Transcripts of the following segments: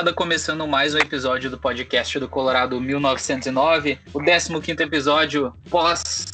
Gurizada, começando mais um episódio do podcast do Colorado 1909, o 15º episódio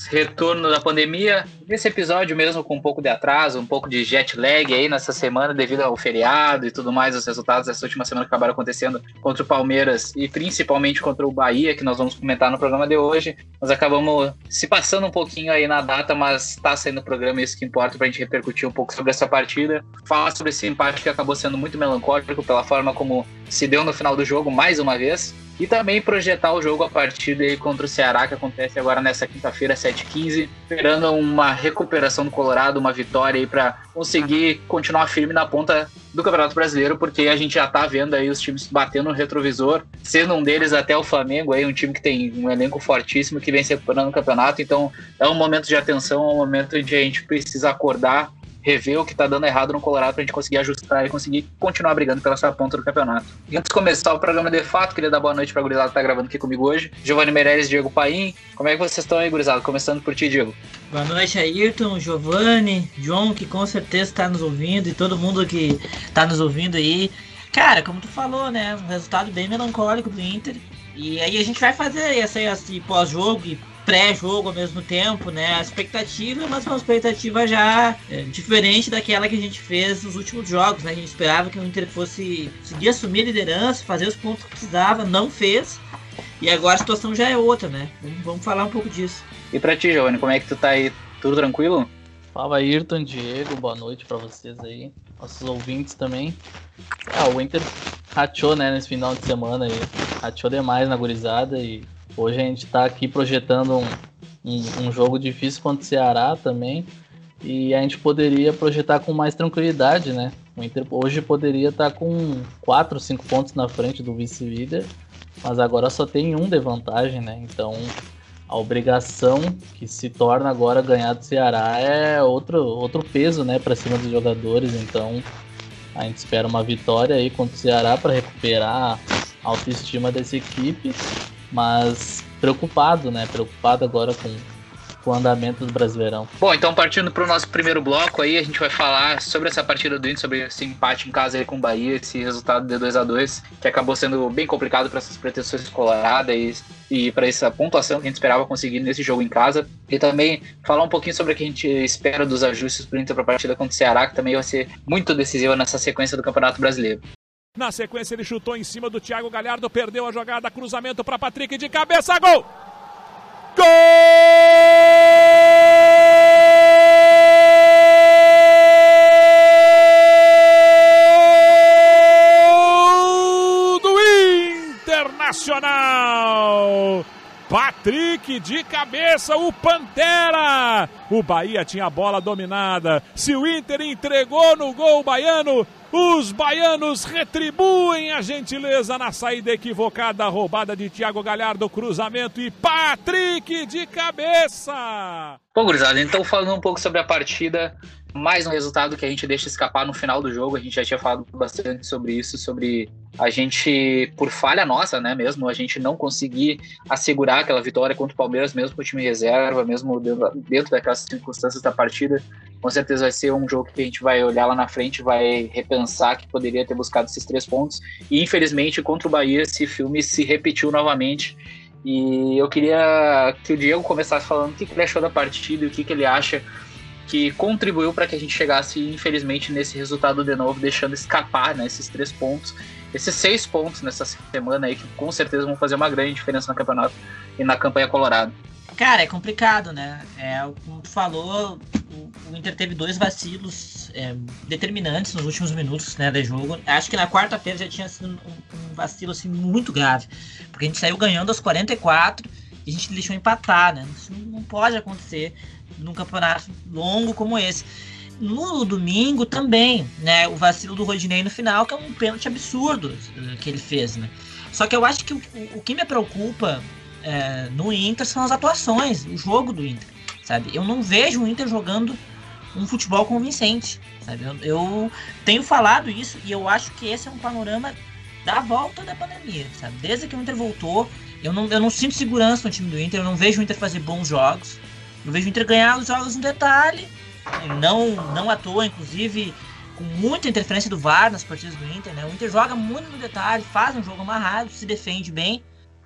pós-retorno da pandemia. Nesse episódio mesmo com um pouco de atraso, um pouco de jet lag aí nessa semana devido ao feriado e tudo mais, os resultados dessa última semana que acabaram acontecendo contra o Palmeiras e principalmente contra o Bahia, que nós vamos comentar no programa de hoje. Nós acabamos se passando um pouquinho aí na data, mas tá saindo o programa, isso que importa pra gente repercutir um pouco sobre essa partida. Falar sobre esse empate que acabou sendo muito melancólico pela forma como se deu no final do jogo mais uma vez. E também projetar o jogo a partir daí contra o Ceará, que acontece agora nessa quinta-feira, 7h15, esperando uma recuperação do Colorado, uma vitória aí para conseguir continuar firme na ponta do Campeonato Brasileiro, porque a gente já tá vendo aí os times batendo no retrovisor, sendo um deles até o Flamengo, aí um time que tem um elenco fortíssimo que vem se recuperando no campeonato, então é um momento de atenção, é um momento que a gente precisa acordar rever o que tá dando errado no Colorado pra gente conseguir ajustar e conseguir continuar brigando pela essa ponta do campeonato. E antes de começar o programa de fato, queria dar boa noite pra gurizada que tá gravando aqui comigo hoje. Giovanni Meirelles, Diego Paim. Como é que vocês estão aí, gurizada? Começando por ti, Diego. Boa noite, Ayrton, Giovanni, John, que com certeza tá nos ouvindo, e todo mundo que tá nos ouvindo aí. Cara, como tu falou, né? Um resultado bem melancólico do Inter. E aí a gente vai fazer esse, esse pós-jogo e pré-jogo ao mesmo tempo, né? A expectativa, mas uma expectativa já é, diferente daquela que a gente fez nos últimos jogos, né? A gente esperava que o Inter fosse conseguir assumir a liderança, fazer os pontos que precisava, não fez. E agora a situação já é outra, né? Vamos, vamos falar um pouco disso. E pra ti, Giovanni, como é que tu tá aí? Tudo tranquilo? Fala Ayrton, Diego, boa noite para vocês aí, nossos ouvintes também. Ah, o Inter rachou, né, nesse final de semana aí, rachou demais na gurizada e Hoje a gente está aqui projetando um, um, um, jogo difícil contra o Ceará também. E a gente poderia projetar com mais tranquilidade, né? O Inter hoje poderia estar tá com 4, 5 pontos na frente do vice-líder, mas agora só tem um de vantagem, né? Então a obrigação que se torna agora ganhar do Ceará é outro, outro peso, né, para cima dos jogadores. Então a gente espera uma vitória aí contra o Ceará para recuperar a autoestima dessa equipe mas preocupado, né? Preocupado agora com, com o andamento do Brasileirão. Bom, então partindo para o nosso primeiro bloco aí, a gente vai falar sobre essa partida do Inter, sobre esse empate em casa aí com o Bahia, esse resultado de 2 a 2 que acabou sendo bem complicado para essas pretensões coloradas e, e para essa pontuação que a gente esperava conseguir nesse jogo em casa. E também falar um pouquinho sobre o que a gente espera dos ajustes para o Inter para a partida contra o Ceará, que também vai ser muito decisiva nessa sequência do Campeonato Brasileiro. Na sequência, ele chutou em cima do Thiago Galhardo, perdeu a jogada, cruzamento para Patrick de cabeça, gol! Gol Internacional! Patrick de cabeça, o Pantera. O Bahia tinha a bola dominada. Se o Inter entregou no gol baiano, os baianos retribuem a gentileza na saída equivocada, roubada de Thiago Galhardo, cruzamento e Patrick de cabeça. Bom, gurizada, então falando um pouco sobre a partida, mais um resultado que a gente deixa escapar no final do jogo. A gente já tinha falado bastante sobre isso, sobre a gente, por falha nossa, né, mesmo, a gente não conseguir assegurar aquela vitória contra o Palmeiras, mesmo com o time reserva, mesmo dentro, daquelas circunstâncias da partida. Com certeza vai ser um jogo que a gente vai olhar lá na frente, vai repensar que poderia ter buscado esses três pontos. E infelizmente, contra o Bahia, esse filme se repetiu novamente. E eu queria que o Diego começasse falando o que ele achou da partida e o que ele acha que contribuiu para que a gente chegasse, infelizmente, nesse resultado de novo, deixando escapar né, esses três pontos, esses seis pontos nessa semana aí, que com certeza vão fazer uma grande diferença no campeonato e na campanha colorada. Cara, é complicado, né? É, como tu falou, o, o Inter teve dois vacilos é, determinantes nos últimos minutos né, de jogo. Acho que na quarta-feira já tinha sido um, um, vacilo assim, muito grave. Porque a gente saiu ganhando aos 44 e a gente deixou empatar, né? Isso não pode acontecer num campeonato longo como esse. No domingo também, né? O vacilo do Rodinei no final, que é um pênalti absurdo uh, que ele fez, né? Só que eu acho que o, o que me preocupa é, no Inter são as atuações, o jogo do Inter, sabe? Eu não vejo o Inter jogando um futebol convincente, sabe? Eu, eu, tenho falado isso e eu acho que esse é um panorama da volta da pandemia, sabe? Desde que o Inter voltou, eu não, eu não sinto segurança no time do Inter, eu não vejo o Inter fazer bons jogos, eu vejo o Inter ganhar os jogos no detalhe, não, não à toa, inclusive com muita interferência do VAR nas partidas do Inter, né? O Inter joga muito no detalhe, faz um jogo amarrado, se defende bem,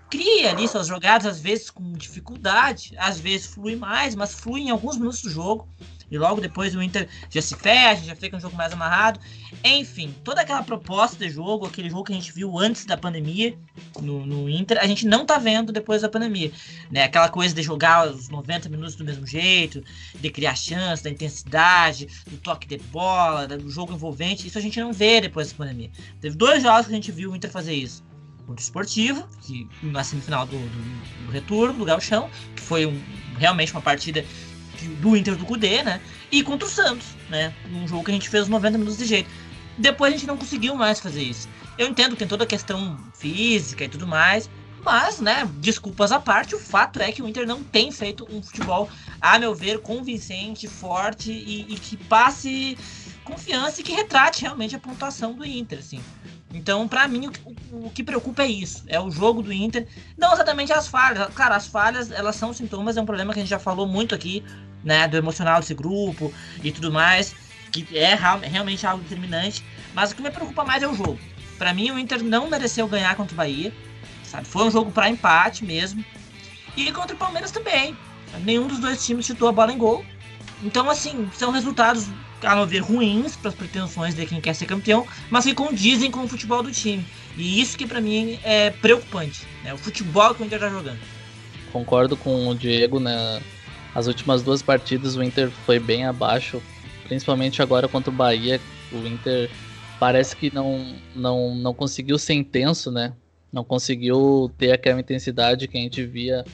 cria ali suas jogadas, às vezes com dificuldade, às vezes flui mais, mas flui em alguns minutos do jogo. E logo depois o Inter já se fecha, já fica um jogo mais amarrado. Enfim, toda aquela proposta de jogo, aquele jogo que a gente viu antes da pandemia no, no Inter, a gente não tá vendo depois da pandemia. Né? Aquela coisa de jogar os 90 minutos do mesmo jeito, de criar chance, da intensidade, do toque de bola, do jogo envolvente, isso a gente não vê depois da pandemia. Teve dois jogos que a gente viu o Inter fazer isso o Esportivo, que na semifinal do, do, do retorno, do Galchão, que foi um, realmente uma partida do Inter do Cudê, né? E contra o Santos, né? Um jogo que a gente fez os 90 minutos de jeito. Depois a gente não conseguiu mais fazer isso. Eu entendo que tem toda a questão física e tudo mais, mas, né, desculpas à parte, o fato é que o Inter não tem feito um futebol, a meu ver, convincente, forte e, e que passe confiança e que retrate realmente a pontuação do Inter, assim. Então, para mim, o, o, o, que preocupa é isso, é o jogo do Inter, não exatamente as falhas. Claro, as falhas, elas são sintomas, é um problema que a gente já falou muito aqui, né, do emocional desse grupo e tudo mais, que é realmente algo determinante. Mas o que me preocupa mais é o jogo. Para mim, o Inter não mereceu ganhar contra o Bahia, sabe? Foi um jogo para empate mesmo. E contra o Palmeiras também. Nenhum dos dois times chutou a bola em gol. Então, assim, são resultados, a meu ver, ruins para as pretensões de quem quer ser campeão, mas que condizem com o futebol do time. E isso que para mim é preocupante, né? O futebol que o Inter está jogando. Concordo com o Diego, né? As últimas duas partidas o Inter foi bem abaixo, principalmente agora contra o Bahia. O Inter parece que não, não, não conseguiu ser intenso, né? Não conseguiu ter aquela intensidade que a gente via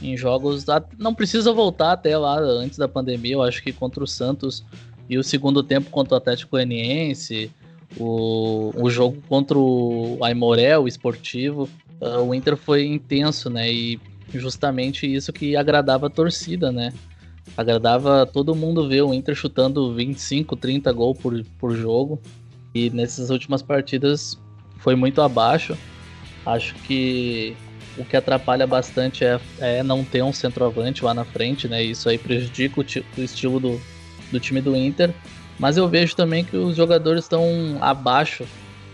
em jogos. Não precisa voltar até lá antes da pandemia. Eu acho que contra o Santos e o segundo tempo contra o Atlético Goianiense, o, o jogo contra o Aimoré, o esportivo, uh, o Inter foi intenso, né? E justamente isso que agradava a torcida, né? Agradava todo mundo ver o Inter chutando 25, 30 gols por, por jogo. E nessas últimas partidas foi muito abaixo. Acho que o que atrapalha bastante é, é não ter um centroavante lá na frente, né? Isso aí prejudica o, o estilo do, do time do Inter. Mas eu vejo também que os jogadores estão abaixo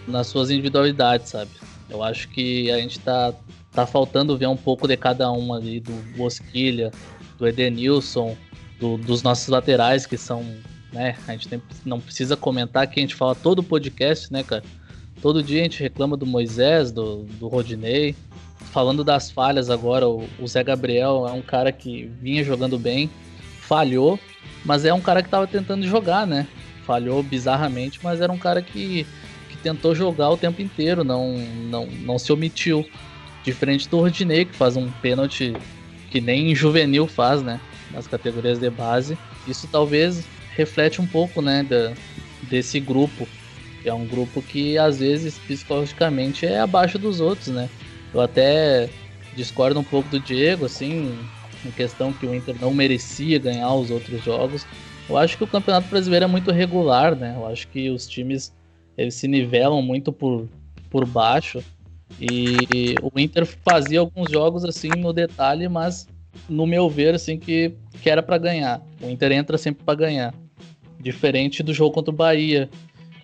nas suas individualidades, sabe? Eu acho que a gente tá, tá faltando ver um pouco de cada um ali, do Bosquilha, do Edenilson, do, dos nossos laterais, que são, né? A gente tem, não precisa comentar que a gente fala todo o podcast, né, cara? Todo dia a gente reclama do Moisés, do, do Rodinei. Falando das falhas agora, o, o Zé Gabriel é um cara que vinha jogando bem, falhou, mas é um cara que estava tentando jogar, né? Falhou bizarramente, mas era um cara que, que tentou jogar o tempo inteiro, não, não, não se omitiu. Diferente do Rodinei, que faz um pênalti que nem juvenil faz, né? Nas categorias de base. Isso talvez reflete um pouco, né? Da, desse grupo. Que é um grupo que às vezes psicologicamente é abaixo dos outros, né? Eu até discordo um pouco do Diego, assim, em questão que o Inter não merecia ganhar os outros jogos. Eu acho que o Campeonato Brasileiro é muito regular, né? Eu acho que os times eles se nivelam muito por, por baixo. E o Inter fazia alguns jogos assim no detalhe, mas no meu ver assim que, que era para ganhar. O Inter entra sempre para ganhar. Diferente do jogo contra o Bahia,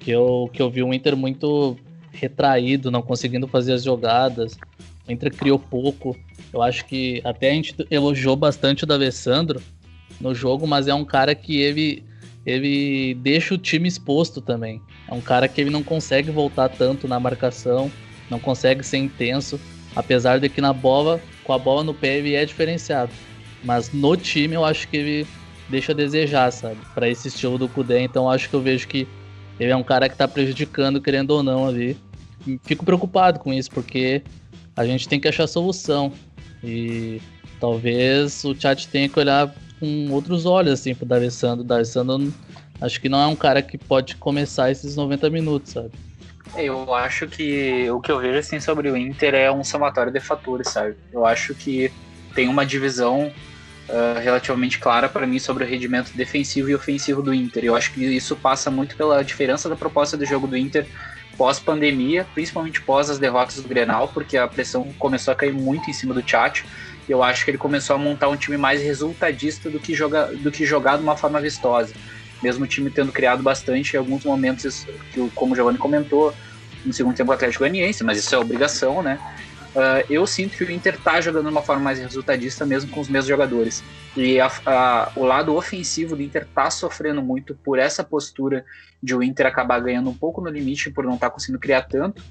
que eu, que eu vi o Inter muito retraído, não conseguindo fazer as jogadas. O Inter criou pouco. Eu acho que até a gente elogiou bastante o D'Alessandro no jogo, mas é um cara que ele ele deixa o time exposto também. É um cara que ele não consegue voltar tanto na marcação, não consegue ser intenso, apesar de que na bola, com a bola no pé, ele é diferenciado. Mas no time eu acho que ele deixa a desejar, sabe? Para esse estilo do Kudê, então acho que eu vejo que ele é um cara que tá prejudicando, querendo ou não, ali. Fico preocupado com isso, porque a gente tem que achar solução. E talvez o chat tenha que olhar com outros olhos assim pro D'Alessandro. D'Alessandro acho que não é um cara que pode começar esses 90 minutos, sabe? Eu acho que o que eu vejo assim sobre o Inter é um somatório de fatores, sabe? Eu acho que tem uma divisão uh, relativamente clara para mim sobre o rendimento defensivo e ofensivo do Inter. Eu acho que isso passa muito pela diferença da proposta do jogo do Inter pós-pandemia, principalmente pós as derrotas do Grenal, porque a pressão começou a cair muito em cima do Tchatcho. Eu acho que ele começou a montar um time mais resultadista do que, do que jogar de uma forma vistosa. Mesmo o time tendo criado bastante em alguns momentos, que, como o Giovanni comentou, no segundo tempo o Atlético Goianiense, mas isso é obrigação, né? Uh, eu sinto que o Inter tá jogando de uma forma mais resultadista mesmo com os mesmos jogadores. E a, a, o lado ofensivo do Inter tá sofrendo muito por essa postura de o Inter acabar ganhando um pouco no limite por não estar tá conseguindo criar tanto.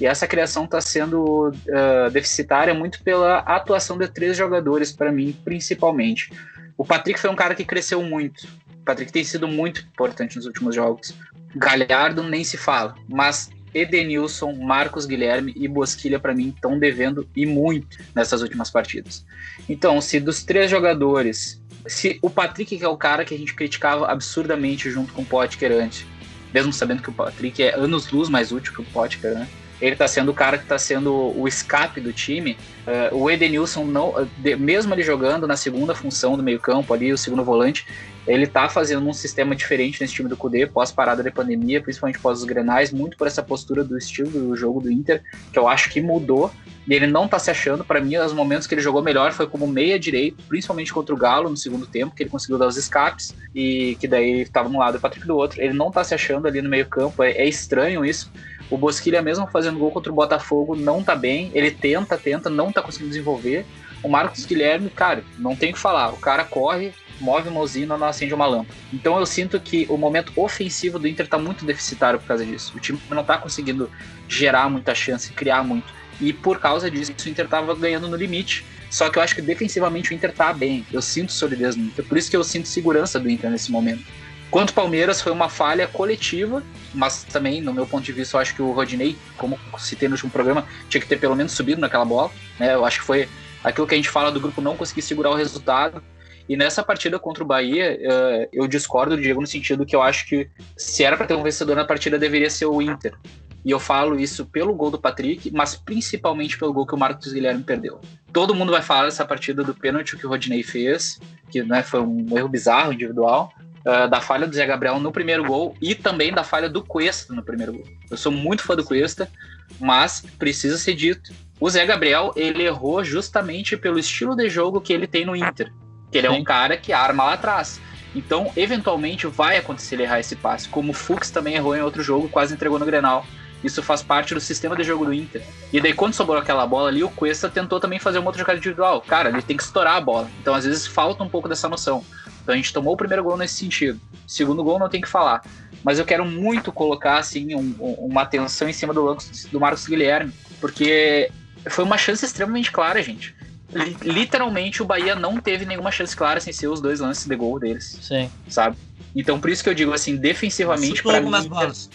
E essa criação está sendo uh, deficitária muito pela atuação de três jogadores, para mim, principalmente. O Patrick foi um cara que cresceu muito. Patrick tem sido muito importante nos últimos jogos. Galhardo nem se fala, mas Edenilson, Marcos Guilherme e Bosquilha, para mim, estão devendo e muito nessas últimas partidas. Então, se dos três jogadores, se o Patrick, que é o cara que a gente criticava absurdamente junto com o Potker antes, mesmo sabendo que o Patrick é anos-luz mais útil que o Potker, né? Ele tá sendo o cara que tá sendo o escape do time. Uh, o Edenilson, não, de, mesmo ele jogando na segunda função do meio-campo ali, o segundo volante, ele tá fazendo um sistema diferente nesse time do Cudê, pós-parada da pandemia, principalmente pós os grenais, muito por essa postura do estilo do jogo do Inter, que eu acho que mudou. E ele não tá se achando. Para mim, os momentos que ele jogou melhor foi como meia direito, principalmente contra o Galo no segundo tempo, que ele conseguiu dar os escapes e que daí ele tava um lado e o Patrick do outro. Ele não tá se achando ali no meio-campo, é, é estranho isso. O Bosquilha, mesmo fazendo gol contra o Botafogo, não tá bem. Ele tenta, tenta, não tá conseguindo desenvolver. O Marcos Guilherme, cara, não tem o que falar. O cara corre, move uma usina, não acende uma lâmpada. Então eu sinto que o momento ofensivo do Inter tá muito deficitário por causa disso. O time não tá conseguindo gerar muita chance, criar muito. E por causa disso, o Inter tava ganhando no limite. Só que eu acho que defensivamente o Inter tá bem. Eu sinto solidez no Inter. Por isso que eu sinto segurança do Inter nesse momento. Quanto Palmeiras, foi uma falha coletiva, mas também, no meu ponto de vista, eu acho que o Rodinei, como citei no último programa, tinha que ter pelo menos subido naquela bola. Né? Eu acho que foi aquilo que a gente fala do grupo não conseguir segurar o resultado. E nessa partida contra o Bahia, uh, eu discordo do Diego no sentido que eu acho que se era para ter um vencedor na partida, deveria ser o Inter. E eu falo isso pelo gol do Patrick, mas principalmente pelo gol que o Marcos Guilherme perdeu. Todo mundo vai falar dessa partida do pênalti que o Rodinei fez, que né, foi um erro bizarro individual, uh, da falha do Zé Gabriel no primeiro gol e também da falha do Cuesta no primeiro gol. Eu sou muito fã do Cuesta, mas precisa ser dito. O Zé Gabriel, ele errou justamente pelo estilo de jogo que ele tem no Inter. Que ele Sim. é um cara que arma lá atrás. Então, eventualmente, vai acontecer ele errar esse passe. Como o Fux também errou em outro jogo, quase entregou no Grenal. Isso faz parte do sistema de jogo do Inter. E daí, quando sobrou aquela bola ali, o Cuesta tentou também fazer uma outra jogada individual. Cara, ele tem que estourar a bola. Então, às vezes, falta um pouco dessa noção. Então, a gente tomou o primeiro gol nesse sentido. Segundo gol, não tem que falar. Mas eu quero muito colocar, assim, um, uma atenção em cima do, do Marcos Guilherme. Porque foi uma chance extremamente clara, gente. Literalmente, o Bahia não teve nenhuma chance clara sem ser os dois lances de gol deles. Sim. Sabe? Então, por isso que eu digo assim, defensivamente, para mim. Bolas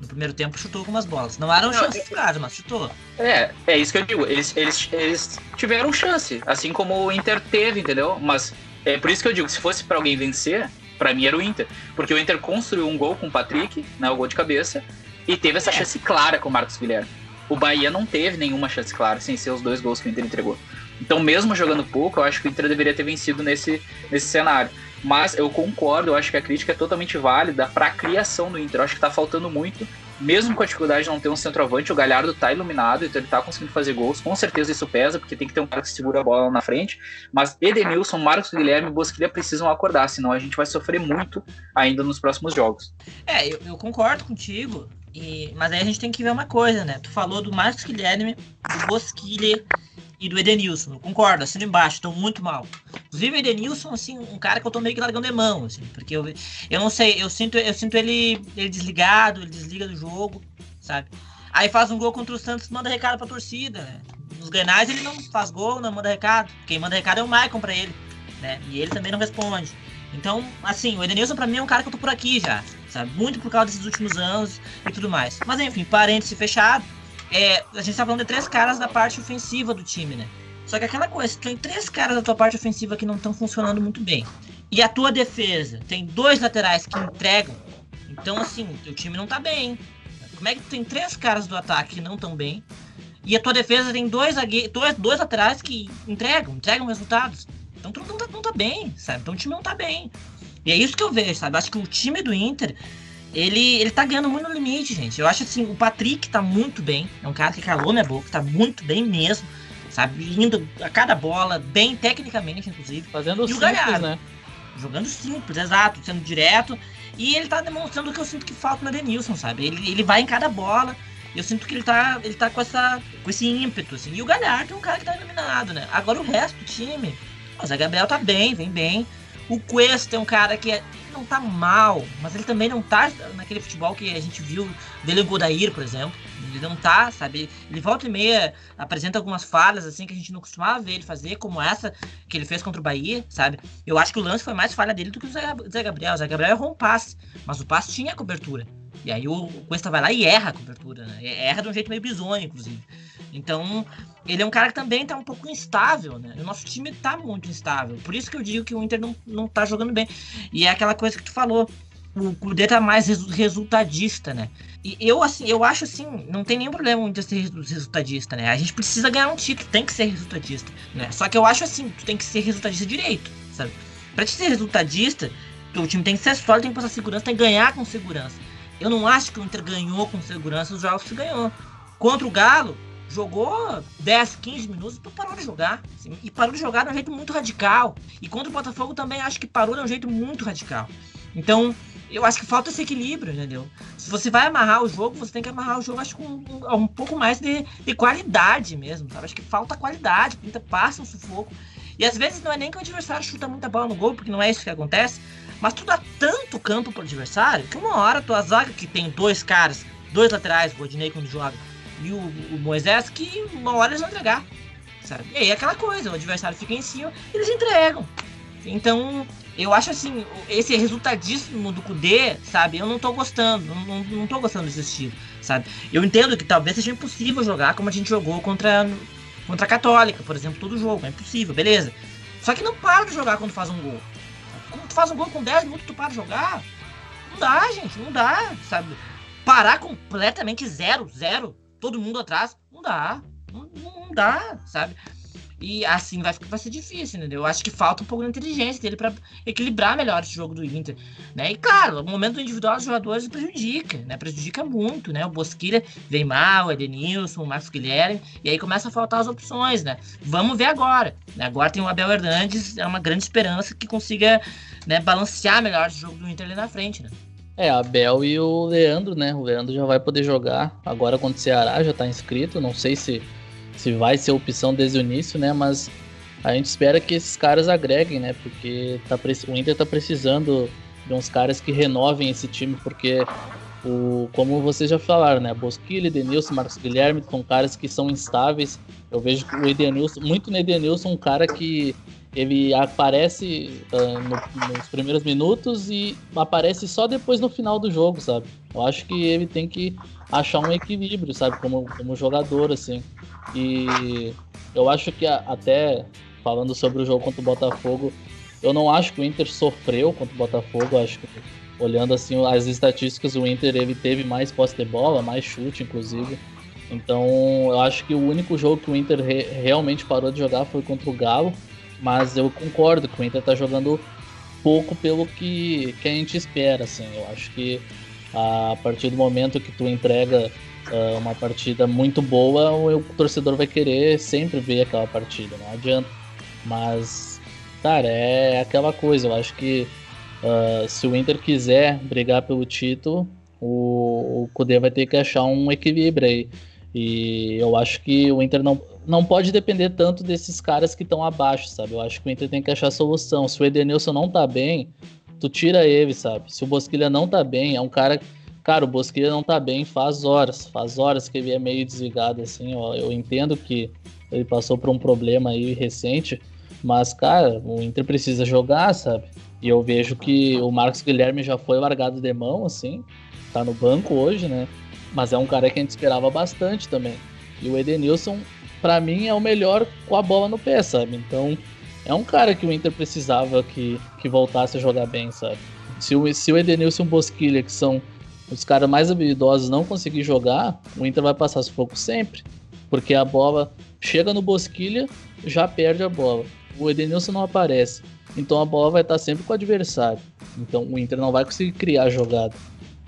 no primeiro tempo chutou algumas bolas. Não eram chances claras, mas chutou. É, é isso que eu digo. Eles, eles, eles tiveram chance, assim como o Inter teve, entendeu? Mas é por isso que eu digo, se fosse para alguém vencer, para mim era o Inter. Porque o Inter construiu um gol com o Patrick, né, o gol de cabeça, e teve essa é. chance clara com o Marcos Guilherme. O Bahia não teve nenhuma chance clara, sem ser os dois gols que o Inter entregou. Então, mesmo jogando pouco, eu acho que o Inter deveria ter vencido nesse, nesse cenário. Mas eu concordo, eu acho que a crítica é totalmente válida para a criação do Inter. Eu acho que está faltando muito, mesmo com a dificuldade de não ter um centroavante, o Galhardo está iluminado, então ele está conseguindo fazer gols. Com certeza isso pesa, porque tem que ter um cara que segura a bola na frente. Mas Edenilson, Marcos Guilherme e Bosquilha precisam acordar, senão a gente vai sofrer muito ainda nos próximos jogos. É, eu, eu concordo contigo. E, mas aí a gente tem que ver uma coisa, né? Tu falou do Marcos Guilherme, do Bosquilha e do Edenilson. Concordo, assino embaixo, estão muito mal. Inclusive o Edenilson, assim, um cara que eu tô meio que largando de mão, assim, porque eu, eu não sei, eu sinto, eu sinto ele, ele desligado, ele desliga do jogo, sabe? Aí faz um gol contra o Santos, manda recado pra torcida, né? Nos grenais ele não faz gol, não manda recado. Quem manda recado é o Maicon pra ele, né? E ele também não responde. Então, assim, o Edenilson pra mim é um cara que eu tô por aqui já, sabe? Muito por causa desses últimos anos e tudo mais. Mas enfim, parêntese fechado é, a gente tá falando de três caras da parte ofensiva do time, né? Só que aquela coisa, tem três caras da tua parte ofensiva que não estão funcionando muito bem. E a tua defesa tem dois laterais que entregam. Então, assim, o teu time não tá bem. Como é que tem três caras do ataque que não estão bem? E a tua defesa tem dois, dois, dois laterais que entregam, entregam resultados. Então tu não tá, não tá bem, sabe? Então o time não tá bem. E é isso que eu vejo, sabe? Acho que o time do Inter ele, ele tá ganhando muito no limite, gente. Eu acho assim, o Patrick tá muito bem. É um cara que calou minha boca, tá muito bem mesmo. Sabe? Indo a cada bola, bem tecnicamente, inclusive. Fazendo e simples, né? Jogando simples, exato, sendo direto. E ele tá demonstrando o que eu sinto que falta no Denilson, sabe? Ele, ele vai em cada bola. Eu sinto que ele tá, ele tá com, essa, com esse ímpeto, assim. E o Galhardo é um cara que tá iluminado, né? Agora o resto do time. O Zé Gabriel tá bem, vem bem. O Cuesta é um cara que é, não tá mal, mas ele também não tá naquele futebol que a gente viu dele Godair, por exemplo. Ele não tá, sabe? Ele volta e meia apresenta algumas falhas, assim, que a gente não costumava ver ele fazer, como essa que ele fez contra o Bahia, sabe? Eu acho que o lance foi mais falha dele do que o Zé Gabriel. O Zé Gabriel errou um passe, mas o passe tinha cobertura. E aí o Cuesta vai lá e erra a cobertura, né? Erra de um jeito meio bizonho, inclusive. Então, ele é um cara que também tá um pouco instável, né? O nosso time tá muito instável. Por isso que eu digo que o Inter não, não tá jogando bem. E é aquela coisa que tu falou. O Cudê tá mais resultadista, né? E eu, assim, eu acho assim, não tem nenhum problema o Inter ser resultadista, né? A gente precisa ganhar um título, tem que ser resultadista, né? Só que eu acho assim, tu tem que ser resultadista direito, sabe? Pra te ser resultadista, o time tem que ser sólido, tem que passar segurança, tem que ganhar com segurança. Eu não acho que o Inter ganhou com segurança os jogos que ganhou. Contra o Galo, jogou 10, 15 minutos e parou de jogar. Assim, e parou de jogar de um jeito muito radical. E contra o Botafogo também acho que parou de um jeito muito radical. Então, eu acho que falta esse equilíbrio, entendeu? Se você vai amarrar o jogo, você tem que amarrar o jogo, acho com um, um, pouco mais de, de, qualidade mesmo, sabe? Acho que falta qualidade, pinta passa um sufoco. E às vezes não é nem que o adversário chuta muita bola no gol, porque não é isso que acontece, mas tu dá tanto campo pro adversário que uma hora tua zaga, que tem dois caras, dois laterais, o Odinei quando joga, e o, o Moisés, que uma hora eles vão entregar. Sabe? E aí é aquela coisa, o adversário fica em cima, eles entregam. Então, eu acho assim, esse resultadíssimo do Kudê, sabe? Eu não tô gostando, não, não, tô gostando desse estilo, sabe? Eu entendo que talvez seja impossível jogar como a gente jogou contra, contra a Católica, por exemplo, todo jogo, é impossível, beleza. Só que não para de jogar quando faz um gol. Quando tu faz um gol com 10 minutos, tu para de jogar. Não dá, gente, não dá, sabe? Parar completamente zero, zero, todo mundo atrás, não dá. Não, não dá, sabe? E assim vai, vai ser difícil, entendeu? Eu acho que falta um pouco de inteligência dele para equilibrar melhor esse jogo do Inter, né? E claro, o momento individual dos jogadores prejudica, né? Prejudica muito, né? O Bosquilha vem mal, o Edenilson, o Marcos Guilherme, e aí começa a faltar as opções, né? Vamos ver agora. Né? Agora tem o Abel Hernandes, é uma grande esperança que consiga né, balancear melhor esse jogo do Inter ali na frente, né? É, Abel e o Leandro, né? O Leandro já vai poder jogar agora contra o Ceará, já tá inscrito. Não sei se, se vai ser opção desde o início, né? Mas a gente espera que esses caras agreguem, né? Porque tá, o Inter tá precisando de uns caras que renovem esse time, porque o, como vocês já falaram, né? Bosquilha, Edenilson, Marcos Guilherme são caras que são instáveis. Eu vejo o Edenilson, muito no Edenilson, um cara que ele aparece uh, no, nos primeiros minutos e aparece só depois no final do jogo, sabe? Eu acho que ele tem que achar um equilíbrio, sabe? Como, como jogador, assim. E eu acho que a, até falando sobre o jogo contra o Botafogo, eu não acho que o Inter sofreu contra o Botafogo. Acho que olhando assim as estatísticas, o Inter ele teve mais posse de bola, mais chute, inclusive. Então, eu acho que o único jogo que o Inter re realmente parou de jogar foi contra o Galo mas eu concordo que o Inter tá jogando pouco pelo que, que a gente espera, assim. Eu acho que a partir do momento que tu entrega uh, uma partida muito boa, o, torcedor vai querer sempre ver aquela partida, não adianta. Mas, cara, é aquela coisa, eu acho que uh, se o Inter quiser brigar pelo título, o, o Kudê vai ter que achar um equilíbrio aí. E eu acho que o Inter não, não pode depender tanto desses caras que estão abaixo, sabe? Eu acho que o Inter tem que achar solução. Se o Edenilson não tá bem, tu tira ele, sabe? Se o Bosquilha não tá bem, é um cara. Cara, o Bosquilha não tá bem faz horas. Faz horas que ele é meio desligado, assim. Eu entendo que ele passou por um problema aí recente. Mas, cara, o Inter precisa jogar, sabe? E eu vejo que o Marcos Guilherme já foi largado de mão, assim. Tá no banco hoje, né? Mas é um cara que a gente esperava bastante também. E o Edenilson para mim, é o melhor com a bola no pé, sabe? Então, é um cara que o Inter precisava que, que voltasse a jogar bem, sabe? Se o, se o Edenilson e o Bosquilha, que são os caras mais habilidosos, não conseguir jogar, o Inter vai passar sufoco sempre. Porque a bola chega no Bosquilha, já perde a bola. O Edenilson não aparece. Então a bola vai estar sempre com o adversário. Então o Inter não vai conseguir criar jogada.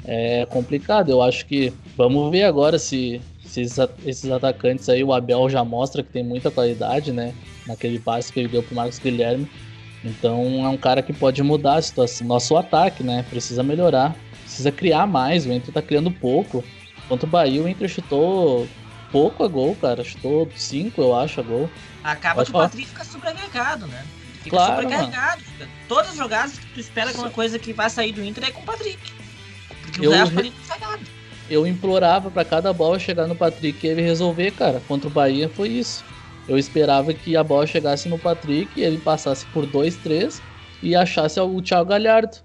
É complicado. Eu acho que. Vamos ver agora se esses, esses atacantes aí, o Abel já mostra que tem muita qualidade, né? Naquele passe que ele deu pro Marcos Guilherme. Então é um cara que pode mudar a situação. Nosso ataque, né? Precisa melhorar. Precisa criar mais. O Inter tá criando pouco. Contra o Bahia, o Inter chutou pouco a gol, cara. Chutou 5, eu acho, a gol. Acaba Pode que o. Patrick fica sobrecarregado, né? Fica Claro, sobrecarregado. Fica- Todas as jogadas que tu espera que uma coisa que vai sair do Inter é com o Patrick. Porque Eu o re- ali não sai nada. Eu implorava pra cada bola chegar no Patrick e ele resolver, cara. Contra o Bahia foi isso. Eu esperava que a bola chegasse no Patrick, ele passasse por 2, 3 e achasse o Thiago Galhardo.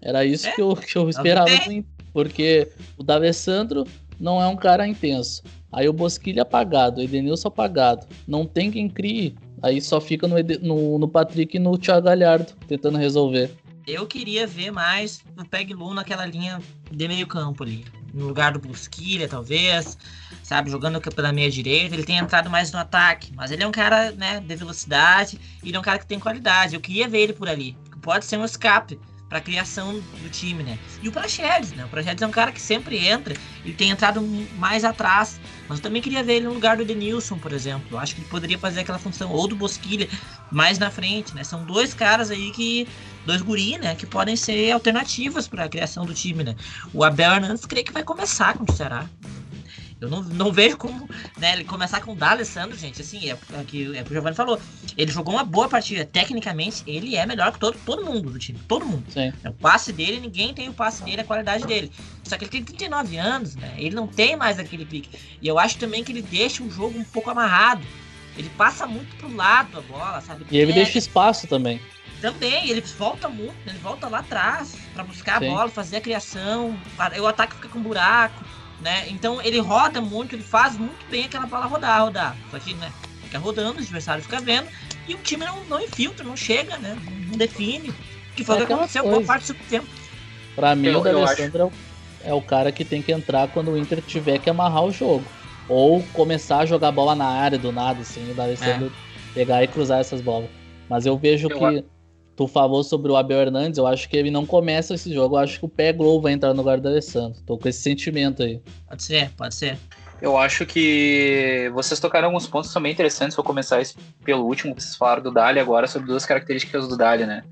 Era isso É, que, eu, que eu esperava do Inter. Porque o D'Alessandro não é um cara intenso. Aí o Bosquilha apagado, o Edenilson apagado. Não tem quem crie. Aí só fica no, no, no Patrick e no Thiago Galhardo tentando resolver. Eu queria ver mais o Peglu naquela linha de meio campo ali. No lugar do Busquilha, talvez. Sabe, jogando pela meia direita. Ele tem entrado mais no ataque. Mas ele é um cara, né, de velocidade. E ele é um cara que tem qualidade. Eu queria ver ele por ali. Pode ser um escape pra criação do time, né? E o Praxedes, né? O Praxedes é um cara que sempre entra. Ele tem entrado mais atrás. Mas eu também queria ver ele no lugar do Denilson, por exemplo. Eu acho que ele poderia fazer aquela função. Ou do Bosquilha, mais na frente, né? São dois caras aí que dois guri, né, que podem ser alternativas para a criação do time, né? O Abel Hernandes creio que vai começar com o Ceará. Eu não, não vejo como, né, ele começar com o D'Alessandro, gente, assim, é, é, que, é o que o Giovanni falou. Ele jogou uma boa partida, tecnicamente, ele é melhor que todo, todo mundo do time, todo mundo. Sim. O passe dele, ninguém tem o passe dele, a qualidade dele. Só que ele tem 39 anos, né? Ele não tem mais aquele pique. E eu acho também que ele deixa o jogo um pouco amarrado. Ele passa muito pro lado a bola, sabe? E ele Pega, deixa espaço também. também, ele volta muito, ele volta lá atrás pra buscar Sim. a bola, fazer a criação, para- o ataque fica com buraco, né? Então ele roda muito, ele faz muito bem aquela bola rodar, rodar. Só que, né, fica rodando, o adversário fica vendo, e o time não, não infiltra, não chega, né? Não define. Que foi É o que aquela aconteceu boa parte do segundo tempo. Pra mim, Eu- o D'Alessandro é, o, é o cara que tem que entrar quando o Inter tiver que amarrar o jogo. Ou começar a jogar bola na área do nada, assim, o D'Alessandro pegar e cruzar essas bolas. Mas eu vejo Eu que tu falou sobre o Abel Hernandes, eu acho que ele não começa esse jogo. Eu acho que o Pé Glow vai entrar no lugar do D'Alessandro. Tô com esse sentimento aí. Pode ser, pode ser. Eu acho que vocês tocaram alguns pontos também interessantes. Vou começar pelo último vocês falaram do Dali agora, sobre duas características do Dali, né?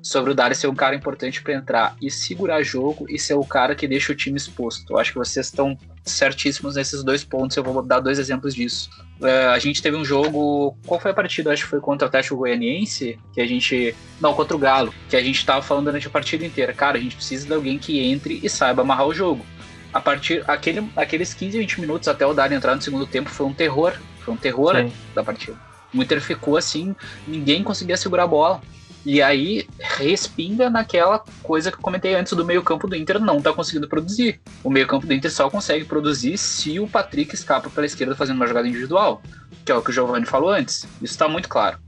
Sobre o Dali ser um cara importante para entrar e segurar jogo e ser o cara que deixa o time exposto. Eu acho que vocês estão certíssimos nesses dois pontos. Eu vou dar dois exemplos disso. É, a gente teve um jogo. Qual foi a partida? Acho que foi contra o Atlético Goianiense. Que a gente. Não, contra o Galo. Que a gente tava falando durante a partida inteira. Cara, a gente precisa de alguém que entre e saiba amarrar o jogo a partir aquele, aqueles 15, 20 minutos até o Dali entrar no segundo tempo foi um terror. Foi um terror Sim. da partida. O Inter ficou assim, ninguém conseguia segurar a bola. E aí respinga naquela coisa que eu comentei antes do meio-campo do Inter não tá conseguindo produzir. O meio-campo do Inter só consegue produzir se o Patrick escapa pela esquerda fazendo uma jogada individual, que é o que o Giovanni falou antes. Isso tá muito claro.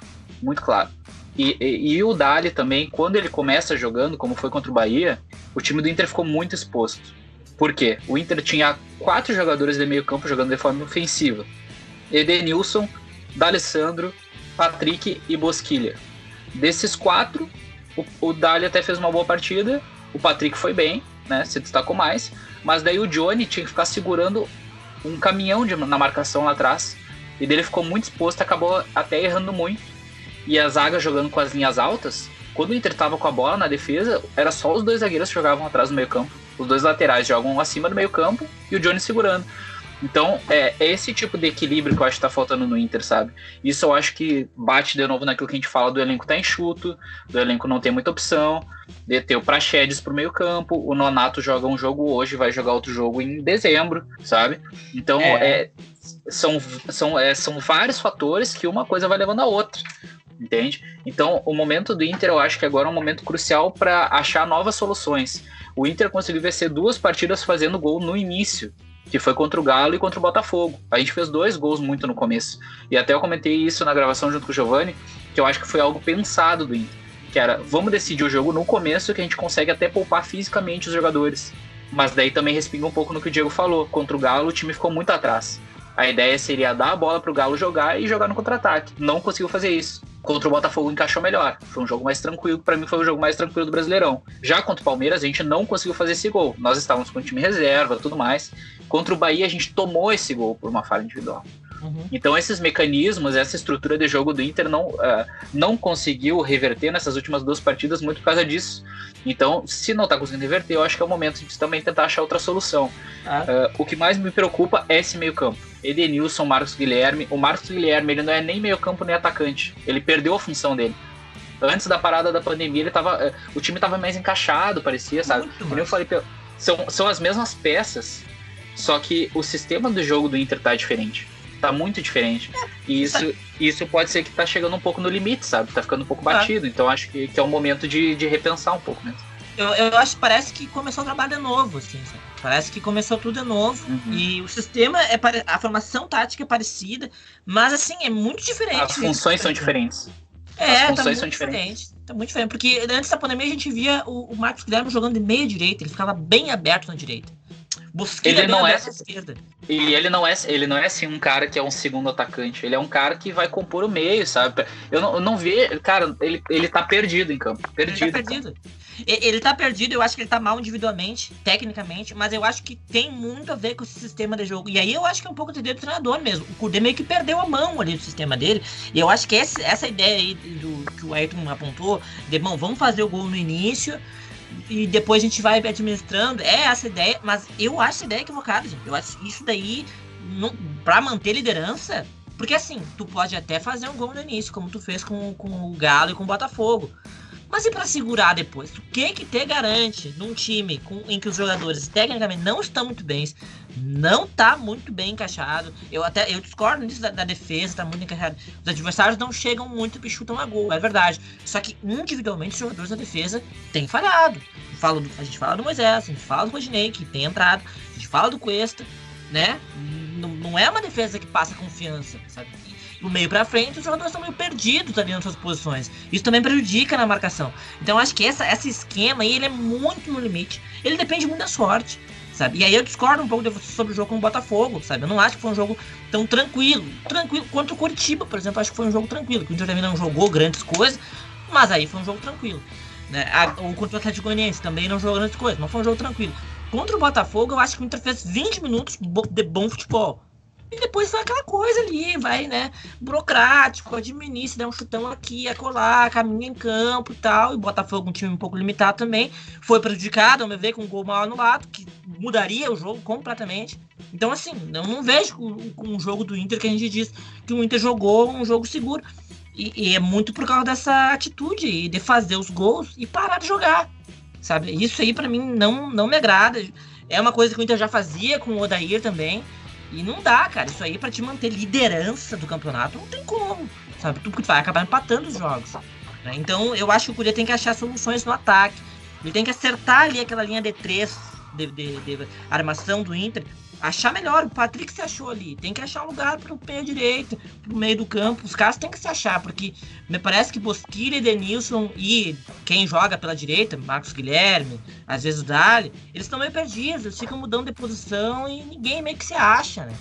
Muito claro. E, e, e o Dali também, quando ele começa jogando, como foi contra o Bahia, o time do Inter ficou muito exposto. Por quê? O Inter tinha quatro jogadores de meio campo jogando de forma ofensiva. Edenilson, D'Alessandro, Patrick e Bosquilha. Desses quatro, o, o Dali até fez uma boa partida, o Patrick foi bem, né? Se destacou mais. Mas daí o Johnny tinha que ficar segurando um caminhão de, na marcação lá atrás. E dele ficou muito exposto, acabou até errando muito. E a zaga jogando com as linhas altas, quando o Inter tava com a bola na defesa, era só os dois zagueiros que jogavam atrás do meio campo. Os dois laterais jogam acima do meio campo e o Johnny segurando. Então, é, é esse tipo de equilíbrio que eu acho que tá faltando no Inter, sabe? Isso eu acho que bate de novo naquilo que a gente fala do elenco tá enxuto, do elenco não tem muita opção, de ter o Praxedes pro meio campo, o Nonato joga um jogo hoje, vai jogar outro jogo em dezembro, sabe? Então, É. é, são, são, é, são vários fatores que uma coisa vai levando a outra, entende? Então, o momento do Inter eu acho que agora é um momento crucial para achar novas soluções. O Inter conseguiu vencer duas partidas fazendo gol no início, que foi contra o Galo e contra o Botafogo. A gente fez dois gols muito no começo. E até eu comentei isso na gravação junto com o Giovanni, que eu acho que foi algo pensado do Inter. Que era, vamos decidir o jogo no começo, que a gente consegue até poupar fisicamente os jogadores. Mas daí também respinga um pouco no que o Diego falou. Contra o Galo, o time ficou muito atrás. A ideia seria dar a bola pro Galo jogar e jogar no contra-ataque. Não conseguiu fazer isso. Contra o Botafogo encaixou melhor. Foi um jogo mais tranquilo, para mim foi o jogo mais tranquilo do Brasileirão. Já contra o Palmeiras a gente não conseguiu fazer esse gol. Nós estávamos com o time reserva, tudo mais. Contra o Bahia a gente tomou esse gol por uma falha individual. Uhum. Então esses mecanismos, essa estrutura de jogo do Inter não, uh, não conseguiu reverter nessas últimas duas partidas muito por causa disso. Então, se não está conseguindo reverter, eu acho que é o momento de também tentar achar outra solução. Ah. Uh, o que mais me preocupa é esse meio campo. Edenilson, Marcos Guilherme. O Marcos Guilherme ele não é nem meio campo nem atacante. Ele perdeu a função dele. Antes da parada da pandemia, ele tava, uh, o time estava mais encaixado, parecia, sabe? Como eu falei, são, são as mesmas peças, só que o sistema do jogo do Inter tá diferente tá muito diferente. E isso, isso pode ser que tá chegando um pouco no limite, sabe? Tá ficando um pouco tá. batido. Então acho que, que é o momento de, de repensar um pouco mesmo. Eu, eu acho que parece que começou o trabalho de novo, assim, sabe? Parece que começou tudo de novo. Uhum. E o sistema é a formação tática é parecida, mas assim, é muito diferente. As funções são diferentes. É, As funções tá são diferentes. Diferente. Tá muito diferente. Porque antes da pandemia a gente via o, o Marcos Guilherme jogando de meia direita, ele ficava bem aberto na direita. Ele não é esquerda. E ele não é, ele não é assim um cara que é um segundo atacante. Ele é um cara que vai compor o meio, sabe? Eu não, eu não vejo, cara, ele, ele tá perdido em campo. Perdido. Ele tá perdido. Ele tá perdido, eu acho que ele tá mal individualmente, tecnicamente, mas eu acho que tem muito a ver com esse sistema de jogo. E aí eu acho que é um pouco de do treinador mesmo. O Kudê meio que perdeu a mão ali do sistema dele. E eu acho que essa, essa ideia aí do, que o Ayrton apontou, de, bom, vamos fazer o gol no início e depois a gente vai administrando. É essa ideia, mas eu acho essa ideia equivocada, gente. Eu acho isso daí, não, pra manter liderança. Porque assim, tu pode até fazer um gol no início, como tu fez com, com o Galo e com o Botafogo. Mas e para segurar depois? O que que te garante num time com, em que os jogadores tecnicamente não estão muito bem, não tá muito bem encaixado? Eu até eu discordo disso da, da defesa, tá muito encaixado. Os adversários não chegam muito e chutam a gol, é verdade. Só que individualmente os jogadores da defesa têm falhado. Falo do, a gente fala do Moisés, a gente fala do Rodinei, que tem entrado, a gente fala do Cuesta, né? Não, não é uma defesa que passa confiança, sabe? Do meio para frente, os jogadores estão meio perdidos ali nas suas posições. Isso também prejudica na marcação. Então acho que essa, esse esquema aí ele é muito no limite. Ele depende muito da sorte. Sabe? E aí eu discordo um pouco de você sobre o jogo com o Botafogo, sabe? Eu não acho que foi um jogo tão tranquilo. Tranquilo. Quanto o Curitiba, por exemplo, acho que foi um jogo tranquilo. O Inter também não jogou grandes coisas, mas aí foi um jogo tranquilo. Né? O contra o Atlético Goianiense também não jogou grandes coisas, mas foi um jogo tranquilo. Contra o Botafogo, eu acho que o Inter fez 20 minutos de bom futebol. E depois vai aquela coisa ali, vai, né? Burocrático, administra, dá um chutão aqui, acolá, caminha em campo e tal. E o Botafogo, um time um pouco limitado também, foi prejudicado, ao meu ver, com um gol mal anulado, que mudaria o jogo completamente. Então, assim, eu não vejo com um jogo do Inter que a gente diz que o Inter jogou um jogo seguro. E, e é muito por causa dessa atitude de fazer os gols e parar de jogar. Sabe? Isso aí, para mim, não, não me agrada. É uma coisa que o Inter já fazia com o Odair também. E não dá, cara. Isso aí, para te manter liderança do campeonato, não tem como. Sabe? Tu vai acabar empatando os jogos. Né? Então, eu acho que o Cudê tem que achar soluções no ataque. Ele tem que acertar ali aquela linha de três de, de, de armação do Inter achar melhor. O Patrick se achou ali. Tem que achar um lugar pro pé direito, pro meio do campo. Os caras têm que se achar, porque me parece que Bosquilha, Denilson e quem joga pela direita, Marcos Guilherme, às vezes o Dali, eles estão meio perdidos, eles ficam mudando de posição e ninguém meio que se acha, né?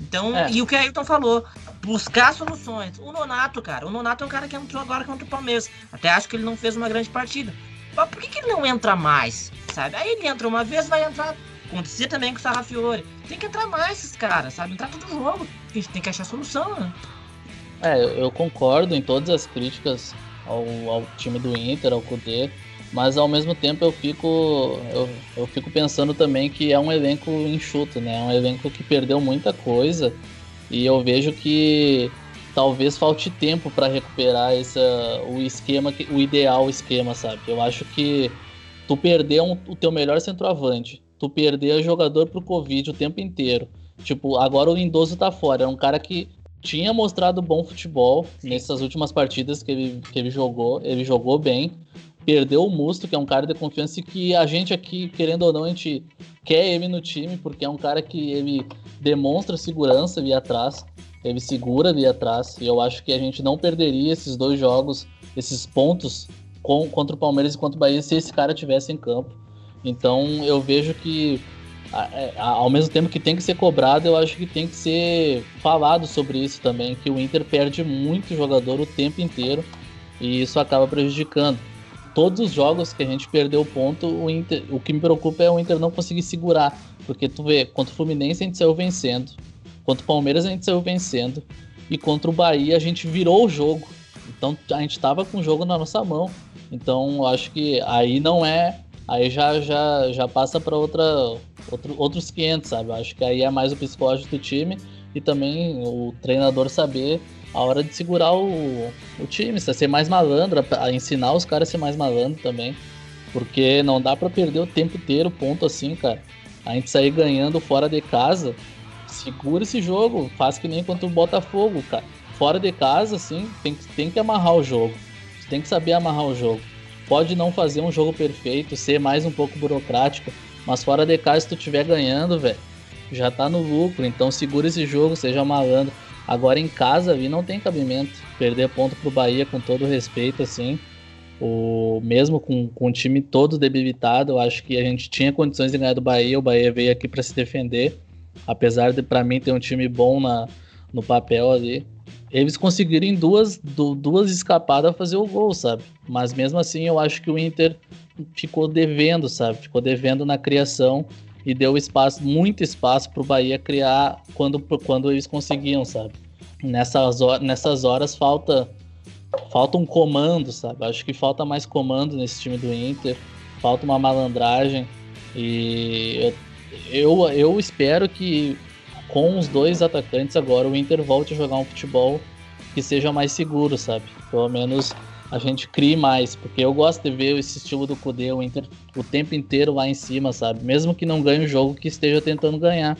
Então, é. e o que a Ayrton falou, buscar soluções. O Nonato, cara, o Nonato é um cara que entrou agora contra o Palmeiras. Até acho que ele não fez uma grande partida. Mas por que, que ele não entra mais? Sabe? Aí ele entra uma vez, vai entrar Acontecia também com o Sarrafiore. Tem que entrar mais esses caras, sabe? Entrar todo jogo. A gente tem que achar solução, né? É, eu concordo em todas as críticas ao, ao time do Inter, ao Kudê, mas ao mesmo tempo eu fico eu, eu fico pensando também que é um elenco enxuto, né? É um elenco que perdeu muita coisa e eu vejo que talvez falte tempo para recuperar essa, o esquema, o ideal esquema, sabe? Eu acho que tu perdeu um, o teu melhor centroavante, tu perder jogador pro Covid o tempo inteiro. Tipo, agora o Lindoso tá fora. É um cara que tinha mostrado bom futebol nessas últimas partidas que ele, que ele jogou. Ele jogou bem. Perdeu o Musto, que é um cara de confiança e que a gente aqui, querendo ou não, a gente quer ele no time, porque é um cara que ele demonstra segurança ali atrás. Ele segura ali atrás. E eu acho que a gente não perderia esses dois jogos, esses pontos com, contra o Palmeiras e contra o Bahia se esse cara tivesse em campo. Então eu vejo que é, ao mesmo tempo que tem que ser cobrado, eu acho que tem que ser falado sobre isso também, que o Inter perde muito jogador o tempo inteiro e isso acaba prejudicando. Todos os jogos que a gente perdeu ponto, o, Inter, o que me preocupa é o Inter não conseguir segurar, porque tu vê, contra o Fluminense a gente saiu vencendo, Contra o Palmeiras a gente saiu vencendo. E contra o Bahia a gente virou o jogo. Então a gente tava com o jogo na nossa mão. Então eu acho que aí não é. Aí já, já, já passa para outra, outro, outros 500, sabe? Acho que aí é mais o psicológico do time e também o treinador saber a hora de segurar o, o time, ser mais malandro, a ensinar os caras a ser mais malandro também. Porque não dá para perder o tempo inteiro, ponto assim, cara. A gente sair ganhando fora de casa, segura esse jogo, faz que nem contra o Botafogo, cara. Fora de casa, assim, tem, tem que amarrar o jogo. Tem que saber amarrar o jogo. Pode não fazer um jogo perfeito, ser mais um pouco burocrático, mas fora de casa, se tu estiver ganhando, velho, já tá no lucro. Então segura esse jogo, seja malandro. Agora em casa, vi, não tem cabimento. Perder ponto pro Bahia com todo respeito, assim. O, mesmo com, com o time todo debilitado, eu acho que a gente tinha condições de ganhar do Bahia. O Bahia veio aqui para se defender. Apesar de, para mim, ter um time bom na, no papel ali. Eles conseguiram em duas, duas escapadas fazer o gol, sabe? Mas mesmo assim, eu acho que o Inter ficou devendo, sabe? Ficou devendo na criação e deu espaço, muito espaço para o Bahia criar quando, quando eles conseguiam, sabe? Nessas, nessas horas falta falta um comando, sabe? Acho que falta mais comando nesse time do Inter, falta uma malandragem e eu, eu, eu espero que com os dois atacantes agora o Inter volte a jogar um futebol que seja mais seguro, sabe? Pelo menos a gente crie mais, porque eu gosto de ver esse estilo do Kudê, o Inter o tempo inteiro lá em cima, sabe? Mesmo que não ganhe o jogo, que esteja tentando ganhar.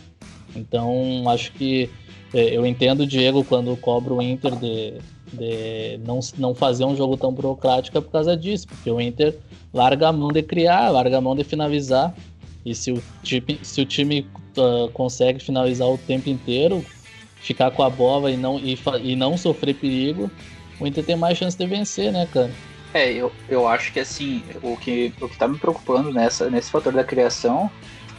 Então, acho que é, eu entendo o Diego quando cobra o Inter de, de não, não fazer um jogo tão burocrático é por causa disso, porque o Inter larga a mão de criar, larga a mão de finalizar, e se o time, se o time uh, consegue finalizar o tempo inteiro, ficar com a bola e não, e, e não sofrer perigo, o Inter tem mais chance de vencer, né, cara? É, eu, eu acho que assim, o que, o que tá me preocupando nessa, nesse fator da criação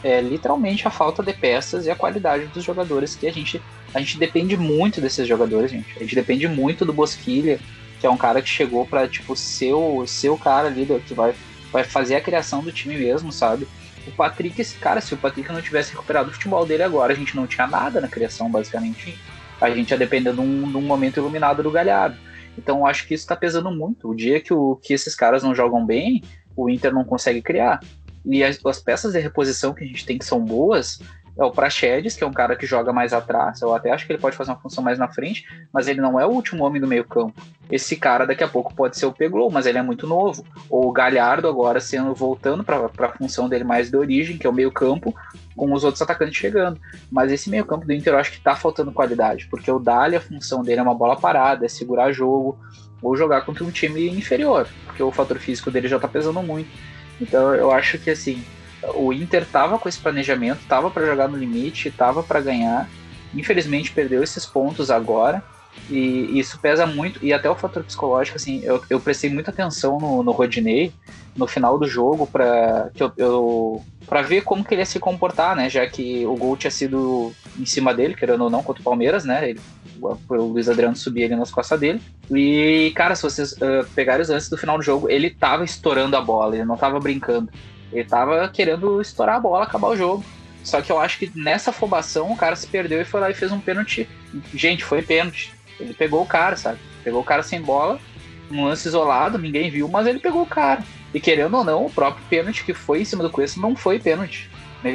é literalmente a falta de peças e a qualidade dos jogadores que a gente a gente depende muito desses jogadores, gente. A gente depende muito do Bosquilha, que é um cara que chegou para tipo ser o, ser o cara ali que vai vai fazer a criação do time mesmo, sabe? O Patrick, esse cara, se o Patrick não tivesse recuperado o futebol dele agora, a gente não tinha nada na criação, basicamente. A gente ia depender de um, de um momento iluminado do Galhardo. Então acho que isso está pesando muito. O dia que, o, que esses caras não jogam bem, o Inter não consegue criar. E as, as peças de reposição que a gente tem que são boas, é o Praxedes, que é um cara que joga mais atrás. Eu até acho que ele pode fazer uma função mais na frente, mas ele não é o último homem do meio-campo. Esse cara daqui a pouco pode ser o Peglow, mas ele é muito novo. Ou o Galhardo agora sendo voltando para a função dele mais de origem, que é o meio-campo, com os outros atacantes chegando. Mas esse meio-campo do Inter eu acho que tá faltando qualidade, porque o Dali, a função dele é uma bola parada, é segurar jogo, ou jogar contra um time inferior, porque o fator físico dele já tá pesando muito. Então eu acho que assim, o Inter tava com esse planejamento, tava para jogar no limite, tava para ganhar. Infelizmente perdeu esses pontos agora. E isso pesa muito, e até o fator psicológico, assim, eu, eu prestei muita atenção no, no Rodinei no final do jogo para eu, eu para ver como que ele ia se comportar, né? Já que o gol tinha sido em cima dele, querendo ou não, contra o Palmeiras, né? Ele, o Luiz Adriano subia ali nas costas dele. E, cara, se vocês uh, pegarem os antes do final do jogo, ele tava estourando a bola, ele não tava brincando. Ele tava querendo estourar a bola, acabar o jogo. Só que eu acho que nessa afobação o cara se perdeu e foi lá e fez um pênalti. Gente, foi pênalti. Ele pegou o cara, sabe? Pegou o cara sem bola, um lance isolado, ninguém viu, mas ele pegou o cara. E querendo ou não, o próprio pênalti que foi em cima do Cuesta não foi pênalti.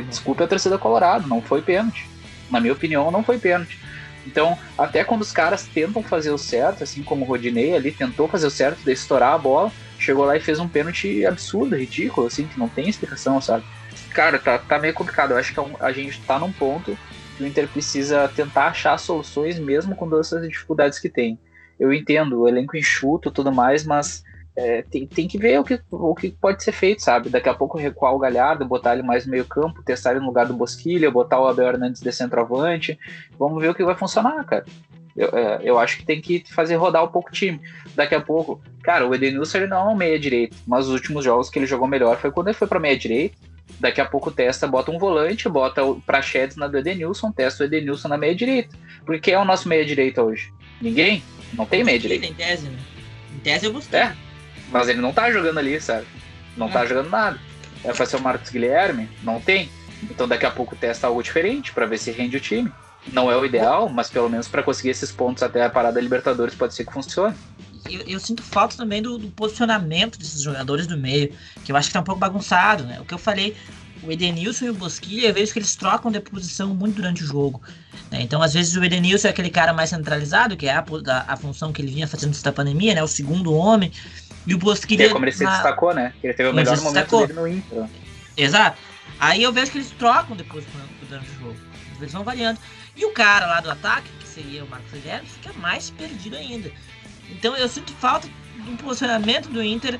Desculpe a torcida colorado, não foi pênalti. Na minha opinião, não foi pênalti. Então, até quando os caras tentam fazer o certo, assim como o Rodinei ali tentou fazer o certo de estourar a bola, chegou lá e fez um pênalti absurdo, ridículo, assim, que não tem explicação, sabe? Cara, tá, tá meio complicado. Eu acho que é a gente tá num ponto que o Inter precisa tentar achar soluções mesmo com todas essas dificuldades que tem. Eu entendo, o elenco enxuto e tudo mais, mas é, tem, tem que ver o que, o que pode ser feito, sabe? Daqui a pouco recuar o Galhardo, botar ele mais no meio campo, testar ele no lugar do Bosquilha, botar o Abel Hernandes de centroavante. Vamos ver o que vai funcionar, cara. Eu, é, eu acho que tem que fazer rodar um pouco o time. Daqui a pouco, cara, o Edenilson ele não é um meia-direito, mas os últimos jogos que ele jogou melhor foi quando ele foi para meia-direita. Daqui a pouco testa, bota um volante, bota o Prachedes na do Edenilson, testa o Edenilson na meia-direita. Porque quem é o nosso meia-direita hoje? Ninguém? Não tem meia-direita. Em tese, né? Em tese eu gostei. É, mas ele não tá jogando ali, sabe? Não tá é. tá jogando nada. É pra ser o Marcos Guilherme? Não tem. Então daqui a pouco testa algo diferente para ver se rende o time. Não é o ideal, mas pelo menos para conseguir esses pontos até a parada Libertadores pode ser que funcione. Eu, eu sinto falta também do, do, posicionamento desses jogadores do meio, que eu acho que tá um pouco bagunçado, né? O que eu falei, o Edenilson e o Bosquilha, eu vejo que eles trocam de posição muito durante o jogo. Né? Então, às vezes, o Edenilson é aquele cara mais centralizado, que é a, a, a função que ele vinha fazendo antes da pandemia, né? O segundo homem. E o Bosquilha. É como ele se destacou, né? Ele teve o melhor momento destacou. dele no Inter. Exato. Aí eu vejo que eles trocam depois durante o jogo. Eles vão variando. E o cara lá do ataque, que seria o Marcos Guilherme, fica mais perdido ainda. Então eu sinto falta de um posicionamento do Inter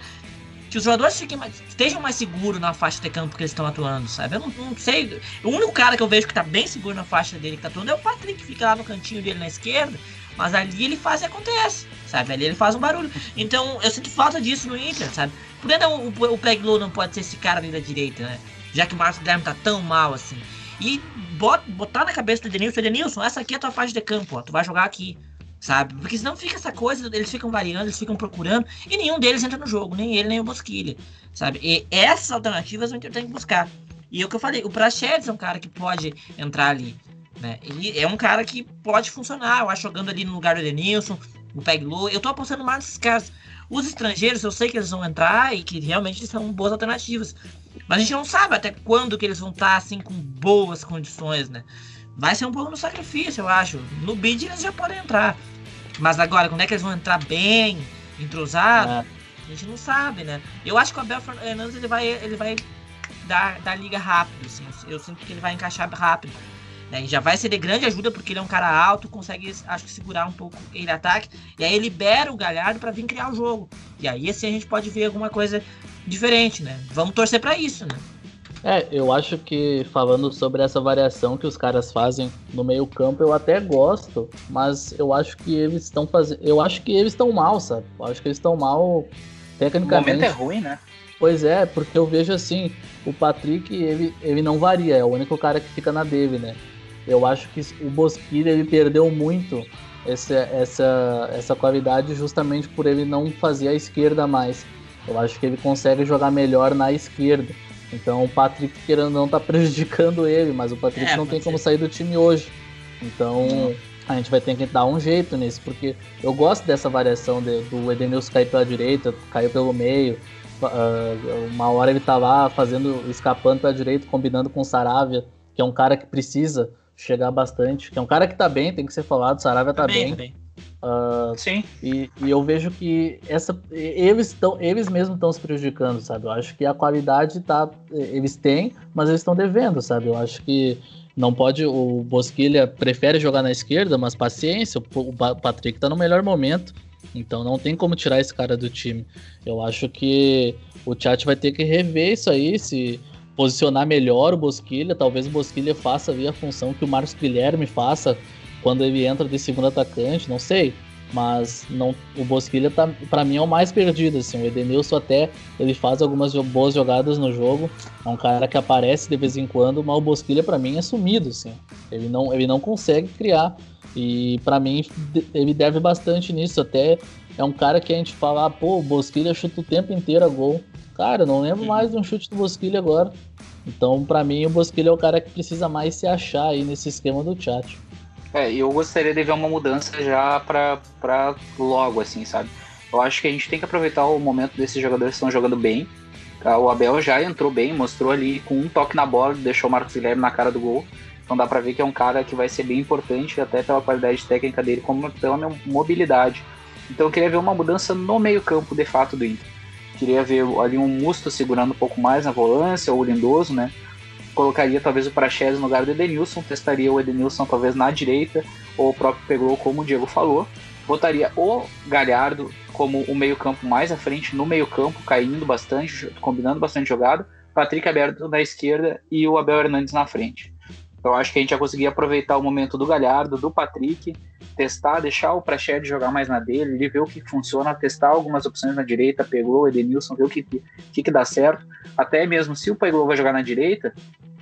que os jogadores fiquem mais, estejam mais seguros na faixa de campo que eles estão atuando, sabe? Eu não, não, sei. O único cara que eu vejo que tá bem seguro na faixa dele que tá atuando é o Patrick, que fica lá no cantinho dele na esquerda. Mas ali ele faz e acontece, sabe? Ali ele faz um barulho. Então eu sinto falta disso no Inter, sabe? Por que não, o, o Preglow não pode ser esse cara ali da direita, né? Já que o Marcos Guilherme tá tão mal assim. E bot, botar na cabeça do Edenilson, Edenilson, essa aqui é a tua faixa de campo, ó. Tu vai jogar aqui sabe? Porque senão fica essa coisa, eles ficam variando, eles ficam procurando, e nenhum deles entra no jogo, nem ele, nem o Bosquilha, sabe? E essas alternativas o Inter tem que buscar. E é o que eu falei, o Prachedes é um cara que pode entrar ali, né? Ele é um cara que pode funcionar, eu acho, jogando ali no lugar do Edenilson, o Peglo, eu tô apostando mais nesses caras. Os estrangeiros, eu sei que eles vão entrar e que realmente são boas alternativas. Mas a gente não sabe até quando que eles vão estar, assim, com boas condições, né? Vai ser um pouco no sacrifício, eu acho. No bid eles já podem entrar. Mas agora, quando é que eles vão entrar bem, entrosados? É. A gente não sabe, né? Eu acho que o Abel Fernandes ele vai, ele vai dar, dar liga rápido, assim. Eu sinto que ele vai encaixar rápido. Né? E já vai ser de grande ajuda porque ele é um cara alto, consegue, acho que, segurar um pouco ele ataque. E aí libera o Galhardo para vir criar o jogo. E aí assim a gente pode ver alguma coisa diferente, né? Vamos torcer para isso, né? É, eu acho que falando sobre essa variação que os caras fazem no meio-campo, eu até gosto, mas eu acho que eles estão fazendo. Eu acho que eles estão mal, sabe? Eu acho que eles estão mal tecnicamente. O momento é ruim, né? Pois é, porque eu vejo assim, o Patrick, ele, ele não varia, é o único cara que fica na dele, né? Eu acho que o Bosquilha, ele perdeu muito essa, essa, essa qualidade justamente por ele não fazer a esquerda mais. Eu acho que ele consegue jogar melhor na esquerda. Então o Patrick, querendo não, tá prejudicando ele, mas o Patrick é, não tem ser. como sair do time hoje. Então a gente vai ter que dar um jeito nisso, porque eu gosto dessa variação de, do Edenilson cair pela direita, cair pelo meio. Uh, uma hora ele tá lá fazendo, escapando pela direita, combinando com o Saravia, que é um cara que precisa chegar bastante, que é um cara que tá bem, tem que ser falado, Saravia tá, tá bem. bem. Uh, Sim. E, e, eu vejo que essa, eles, estão eles mesmos estão se prejudicando, sabe? Eu acho que a qualidade tá. Eles têm, mas eles estão devendo, sabe? Eu acho que não pode. O Bosquilha prefere jogar na esquerda, mas paciência, o, o Patrick tá no melhor momento. Então não tem como tirar esse cara do time. Eu acho que o chat vai ter que rever isso aí, se posicionar melhor o Bosquilha. Talvez o Bosquilha faça ali a função que o Marcos Guilherme faça quando ele entra de segundo atacante, não sei. Mas não, o Bosquilha, tá, para mim, é o mais perdido. Assim. O Edenilson até ele faz algumas boas jogadas no jogo. É um cara que aparece de vez em quando, mas o Bosquilha, para mim, é sumido. Assim. Ele, não, ele não consegue criar. E para mim, ele deve bastante nisso. Até é um cara que a gente fala, ah, pô, o Bosquilha chuta o tempo inteiro a gol. Cara, eu não lembro mais de um chute do Bosquilha agora. Então, para mim, o Bosquilha é o cara que precisa mais se achar aí nesse esquema do chat. É, eu gostaria de ver uma mudança já pra, pra logo, assim, sabe? Eu acho que a gente tem que aproveitar o momento desses jogadores que estão jogando bem. Tá? O Abel já entrou bem, mostrou ali com um toque na bola, deixou o Marcos Guilherme na cara do gol. Então dá pra ver que é um cara que vai ser bem importante, até pela qualidade técnica dele, como pela mobilidade. Então eu queria ver uma mudança no meio-campo de fato do Inter. Queria ver ali um Musto segurando um pouco mais na volância, ou o Lindoso, né? colocaria talvez o Praxedes no lugar do Edenilson, testaria o Edenilson talvez na direita, ou o próprio Pegou, como o Diego falou. Botaria o Galhardo como o meio-campo mais à frente, no meio-campo, caindo bastante, combinando bastante jogada. Patrick aberto na esquerda e o Abel Hernandes na frente. Então acho que a gente já conseguia aproveitar o momento do Galhardo, do Patrick, testar, deixar o Praxedes jogar mais na dele, ele ver o que funciona, testar algumas opções na direita, pegou o Edenilson, ver o que, que, que dá certo. Até mesmo se o Pegou vai jogar na direita,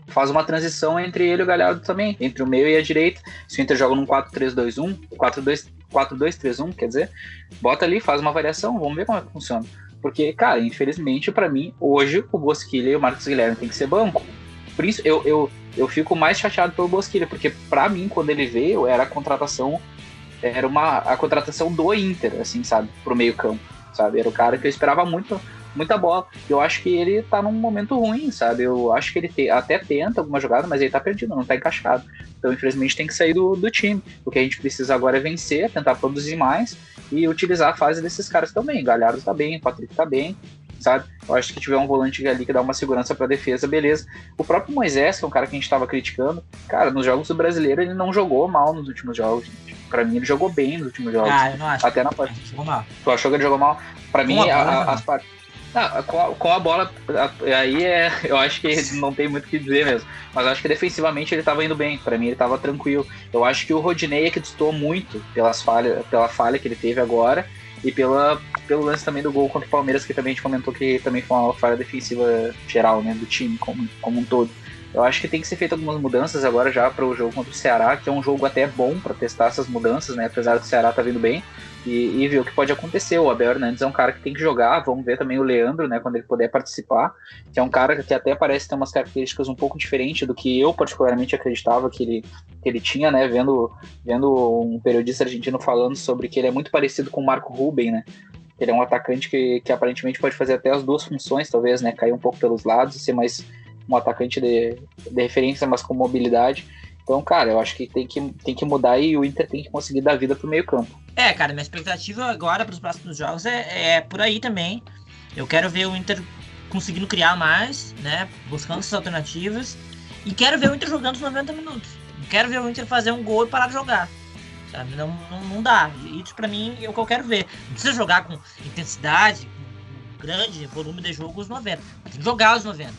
faz uma transição entre ele e o Galhardo também, entre o meio e a direita. Se o Inter joga num 4-3-2-1, 4-2-3-1, quer dizer, bota ali, faz uma variação, vamos ver como é que funciona. Porque, cara, infelizmente, para mim, hoje o Bosquilha e o Marcos Guilherme tem que ser banco. Por isso, eu, eu, eu fico mais chateado pelo Bosquilha, porque para mim, quando ele veio, era a contratação era uma a contratação do Inter, assim, sabe, pro meio-campo, sabe? Era o cara que eu esperava muito muita bola. Eu acho que ele tá num momento ruim, sabe? Eu acho que ele te, até tenta alguma jogada, mas ele tá perdido, não tá encaixado. Então, infelizmente, tem que sair do, do time. O que a gente precisa agora é vencer, tentar produzir mais e utilizar a fase desses caras também. Galhardo tá bem, Patrick tá bem, sabe? Eu acho que tiver um volante ali que dá uma segurança para defesa, beleza. O próprio Moisés, que é um cara que a gente estava criticando, cara, nos jogos do brasileiro ele não jogou mal nos últimos jogos. Para mim ele jogou bem nos últimos jogos. Ah, eu não acho. Até na parte. Tu achou que ele jogou mal? Para mim, a, a, as partes com, a, com a bola, aí é, eu acho que não tem muito o que dizer mesmo. Mas acho que defensivamente ele estava indo bem. Para mim ele estava tranquilo. Eu acho que o Rodinei é que distou muito pelas falhas, pela falha que ele teve agora e pela, pelo lance também do gol contra o Palmeiras, que também a gente comentou que também foi uma falha defensiva geral, né, do time como, como um todo. Eu acho que tem que ser feito algumas mudanças agora já para o jogo contra o Ceará, que é um jogo até bom para testar essas mudanças, né, apesar do Ceará tá vindo bem e, e ver o que pode acontecer. O Abel Hernandes é um cara que tem que jogar, vamos ver também o Leandro, né, quando ele puder participar, que é um cara que até parece ter umas características um pouco diferentes do que eu particularmente acreditava que ele, que ele tinha, né, vendo, vendo um periodista argentino falando sobre que ele é muito parecido com o Marco Ruben, né, ele é um atacante que, que aparentemente pode fazer até as duas funções, talvez, né, cair um pouco pelos lados e ser mais um atacante de, de referência, mas com mobilidade. Então, cara, eu acho que tem que, tem que mudar e o Inter tem que conseguir dar vida pro meio campo. É, cara, minha expectativa agora para os próximos jogos é, é por aí também. Eu quero ver o Inter conseguindo criar mais, né? Buscando essas alternativas. E quero ver o Inter jogando os 90 minutos. Quero ver o Inter fazer um gol e parar de jogar. Sabe? Não, não, não dá. Isso para mim é o que eu quero ver. Não precisa jogar com intensidade, com grande volume de jogo os 90. Mas tem que jogar os 90.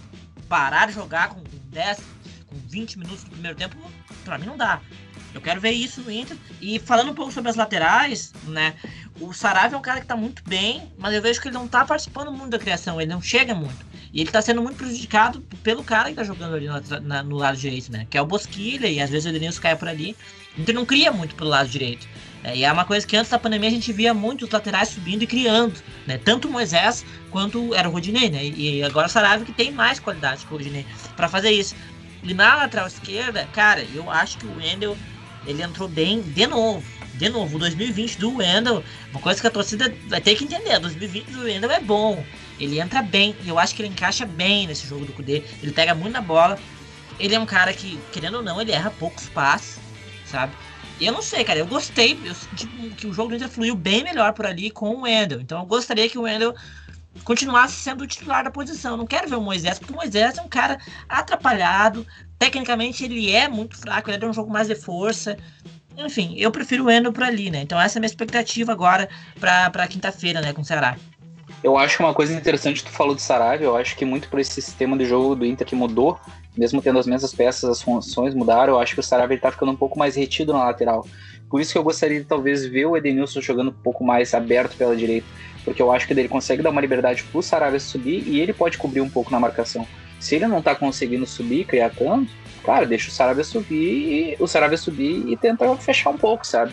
Parar de jogar com 10, com 20 minutos no primeiro tempo, para mim não dá. Eu quero ver isso no Inter. E falando um pouco sobre as laterais, né? O Saravia é um cara que tá muito bem, mas eu vejo que ele não tá participando muito da criação, ele não chega muito. E ele tá sendo muito prejudicado pelo cara que tá jogando ali no, na, no lado direito, né? Que é o Bosquilha, e às vezes o Edenilson cai por ali. Então não cria muito pelo lado direito. É, e é uma coisa que antes da pandemia a gente via muito os laterais subindo e criando, né? Tanto o Moisés quanto era o Rodinei, né? E agora o Saravia que tem mais qualidade que o Rodinei para fazer isso. E na lateral esquerda, cara, eu acho que o Wendel ele entrou bem de novo. De novo, o 2020 do Wendel, uma coisa que a torcida vai ter que entender, 2020 do Wendel é bom. Ele entra bem, e eu acho que ele encaixa bem nesse jogo do Kudê. Ele pega muito na bola. Ele é um cara que, querendo ou não, ele erra poucos passes, sabe? E eu não sei, cara, eu gostei, eu senti que o jogo do Inter fluiu bem melhor por ali com o Wendel. Então eu gostaria que o Wendel continuasse sendo o titular da posição. Eu não quero ver o Moisés, porque o Moisés é um cara atrapalhado. Tecnicamente ele é muito fraco, ele é um jogo mais de força. Enfim, eu prefiro o Endo por ali, né? Então essa é a minha expectativa agora para quinta-feira, né, com o Ceará. Eu acho que uma coisa interessante, tu falou do Sarabia, eu acho que muito por esse sistema de jogo do Inter que mudou, mesmo tendo as mesmas peças, as funções mudaram, eu acho que o Sarabia ele tá ficando um pouco mais retido na lateral. Por isso que eu gostaria de talvez ver o Edenilson jogando um pouco mais aberto pela direita porque eu acho que ele consegue dar uma liberdade pro Saravia subir e ele pode cobrir um pouco na marcação. Se ele não tá conseguindo subir, criar tanto, cara, deixa o Saravia subir o Saravia subir e tenta fechar um pouco, sabe?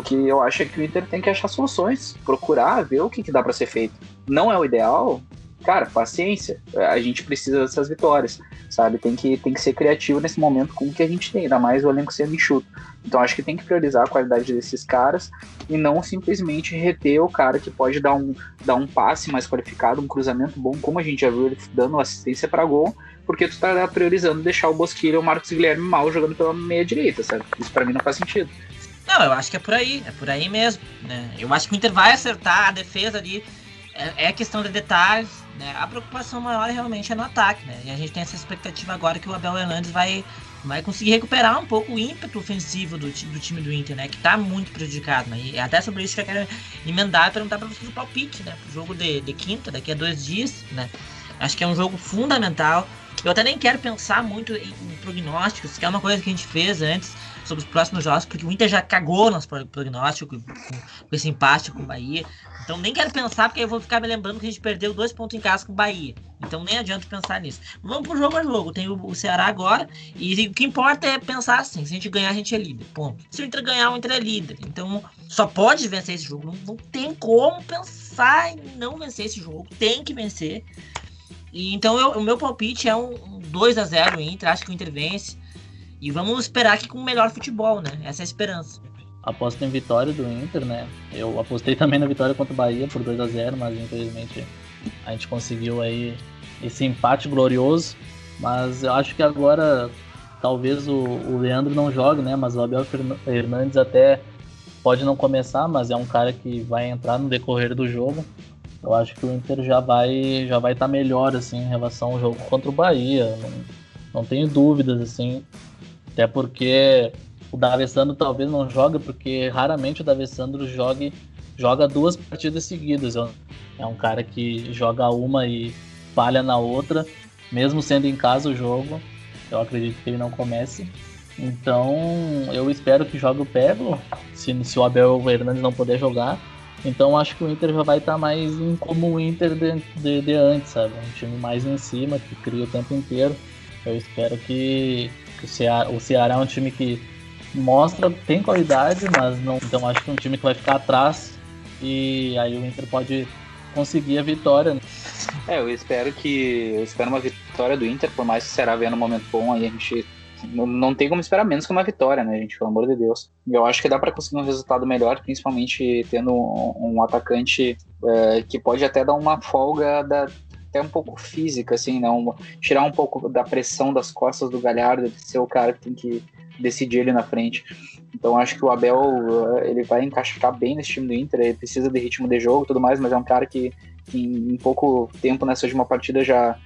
O que eu acho é que o Inter tem que achar soluções, procurar ver o que, que dá para ser feito. Não é o ideal, cara, paciência. A gente precisa dessas vitórias, sabe? Tem que, tem que ser criativo nesse momento com o que a gente tem, ainda mais o elenco sendo enxuto. Então acho que tem que priorizar a qualidade desses caras e não simplesmente reter o cara que pode dar um, dar um passe mais qualificado, um cruzamento bom, como a gente já viu ele dando assistência para gol, porque tu tá priorizando deixar o Bosquilha ou o Marcos Guilherme mal jogando pela meia direita, sabe? Isso para mim não faz sentido. Não, eu acho que é por aí, é por aí mesmo. Né? Eu acho que o Inter vai acertar a defesa ali. É, é questão de detalhes, né? A preocupação maior realmente é no ataque, né? E a gente tem essa expectativa agora que o Abel Hernandes vai, vai conseguir recuperar um pouco o ímpeto ofensivo do, do time do Inter, né? Que tá muito prejudicado, né? E até sobre isso que eu quero emendar e perguntar para vocês o palpite, né? O jogo de, de quinta, daqui a dois dias, né? Acho que é um jogo fundamental. Eu até nem quero pensar muito em, em prognósticos, que é uma coisa que a gente fez antes sobre os próximos jogos, porque o Inter já cagou nosso prognóstico com, com, esse empate com o Bahia. Então nem quero pensar, porque eu vou ficar me lembrando que a gente perdeu dois pontos em casa com o Bahia. Então nem adianta pensar nisso. Vamos pro jogo a jogo. Tem o, o Ceará agora. E o que importa é pensar assim: se a gente ganhar, a gente é líder. Ponto. Se o Inter ganhar, o Inter é líder. Então só pode vencer esse jogo. Não, não tem como pensar em não vencer esse jogo. Tem que vencer. E, então eu, o meu palpite é um, um 2 a 0 o Inter, acho que o Inter vence. E vamos esperar aqui com o melhor futebol, né? Essa é a esperança. Aposto em vitória do Inter, né? Eu apostei também na vitória contra o Bahia por 2 a 0 mas infelizmente a gente conseguiu aí esse empate glorioso. Mas eu acho que agora talvez o, o Leandro não jogue, né? Mas o Abel Fernandes até pode não começar, mas é um cara que vai entrar no decorrer do jogo. Eu acho que o Inter já vai já vai estar tá melhor assim em relação ao jogo contra o Bahia. Não, não tenho dúvidas assim. Até porque o D'Alessandro talvez não jogue, porque raramente o D'Alessandro jogue, joga duas partidas seguidas. É um cara que joga uma e falha na outra, mesmo sendo em casa o jogo. Eu acredito que ele não comece. Então, eu espero que jogue o Pego, se, se o Abel Hernandes não puder jogar. Então, acho que o Inter já vai estar tá mais em como o Inter de, de, de, antes, sabe? Um time mais em cima, que cria o tempo inteiro. Eu espero que, que o, Ceará, o Ceará é um time que mostra, tem qualidade, mas não. Então, acho que é um time que vai ficar atrás. E aí o Inter pode conseguir a vitória. É, eu espero que. Eu espero uma vitória do Inter, por mais que o Ceará venha num momento bom, aí a gente não, não tem como esperar menos que uma vitória, né, gente? Pelo amor de Deus. Eu acho que dá para conseguir um resultado melhor, principalmente tendo um, um atacante é, que pode até dar uma folga da, até um pouco física, assim, né? Um, tirar um pouco da pressão das costas do Galhardo, de ser o cara que tem que decidir ele na frente. Então acho que o Abel ele vai encaixar bem nesse time do Inter, ele precisa de ritmo de jogo tudo mais, mas é um cara que em, em pouco tempo nessa última partida já.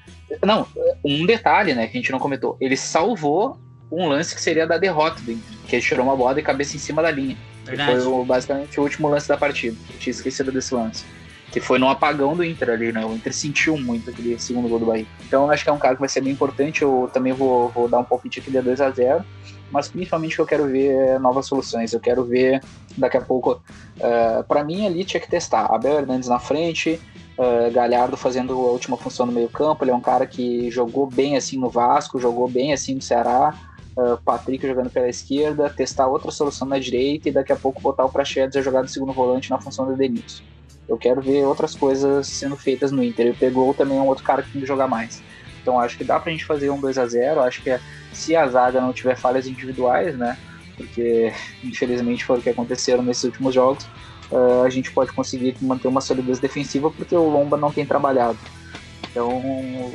Não, um detalhe, né, que a gente não comentou. Ele salvou um lance que seria da derrota do Inter, que ele tirou uma bola de cabeça em cima da linha. Verdade. Foi o, basicamente o último lance da partida. Eu tinha esquecido desse lance. Que foi no apagão do Inter ali, né? O Inter sentiu muito aquele segundo gol do Bahia. Então acho que é um cara que vai ser bem importante. Eu também vou, vou dar um palpite aqui de 2 a 0 mas principalmente o que eu quero ver é novas soluções. Eu quero ver daqui a pouco. Uh, é, para mim, ali tinha que testar. Abel Hernandes na frente, uh, Galhardo fazendo a última função no meio-campo. Ele é um cara que jogou bem assim no Vasco, jogou bem assim no Ceará. Uh, Patrick jogando pela esquerda, testar outra solução na direita e daqui a pouco botar o Prachedes a jogar do segundo volante na função do Denilson. Eu quero ver outras coisas sendo feitas no Inter. Ele pegou também um outro cara que tem que jogar mais. Então acho que dá pra gente fazer um 2 a 0 Acho que se a zaga não tiver falhas individuais, né? Porque infelizmente foi o que aconteceram nesses últimos jogos, uh, a gente pode conseguir manter uma solidez defensiva porque o Lomba não tem trabalhado. Então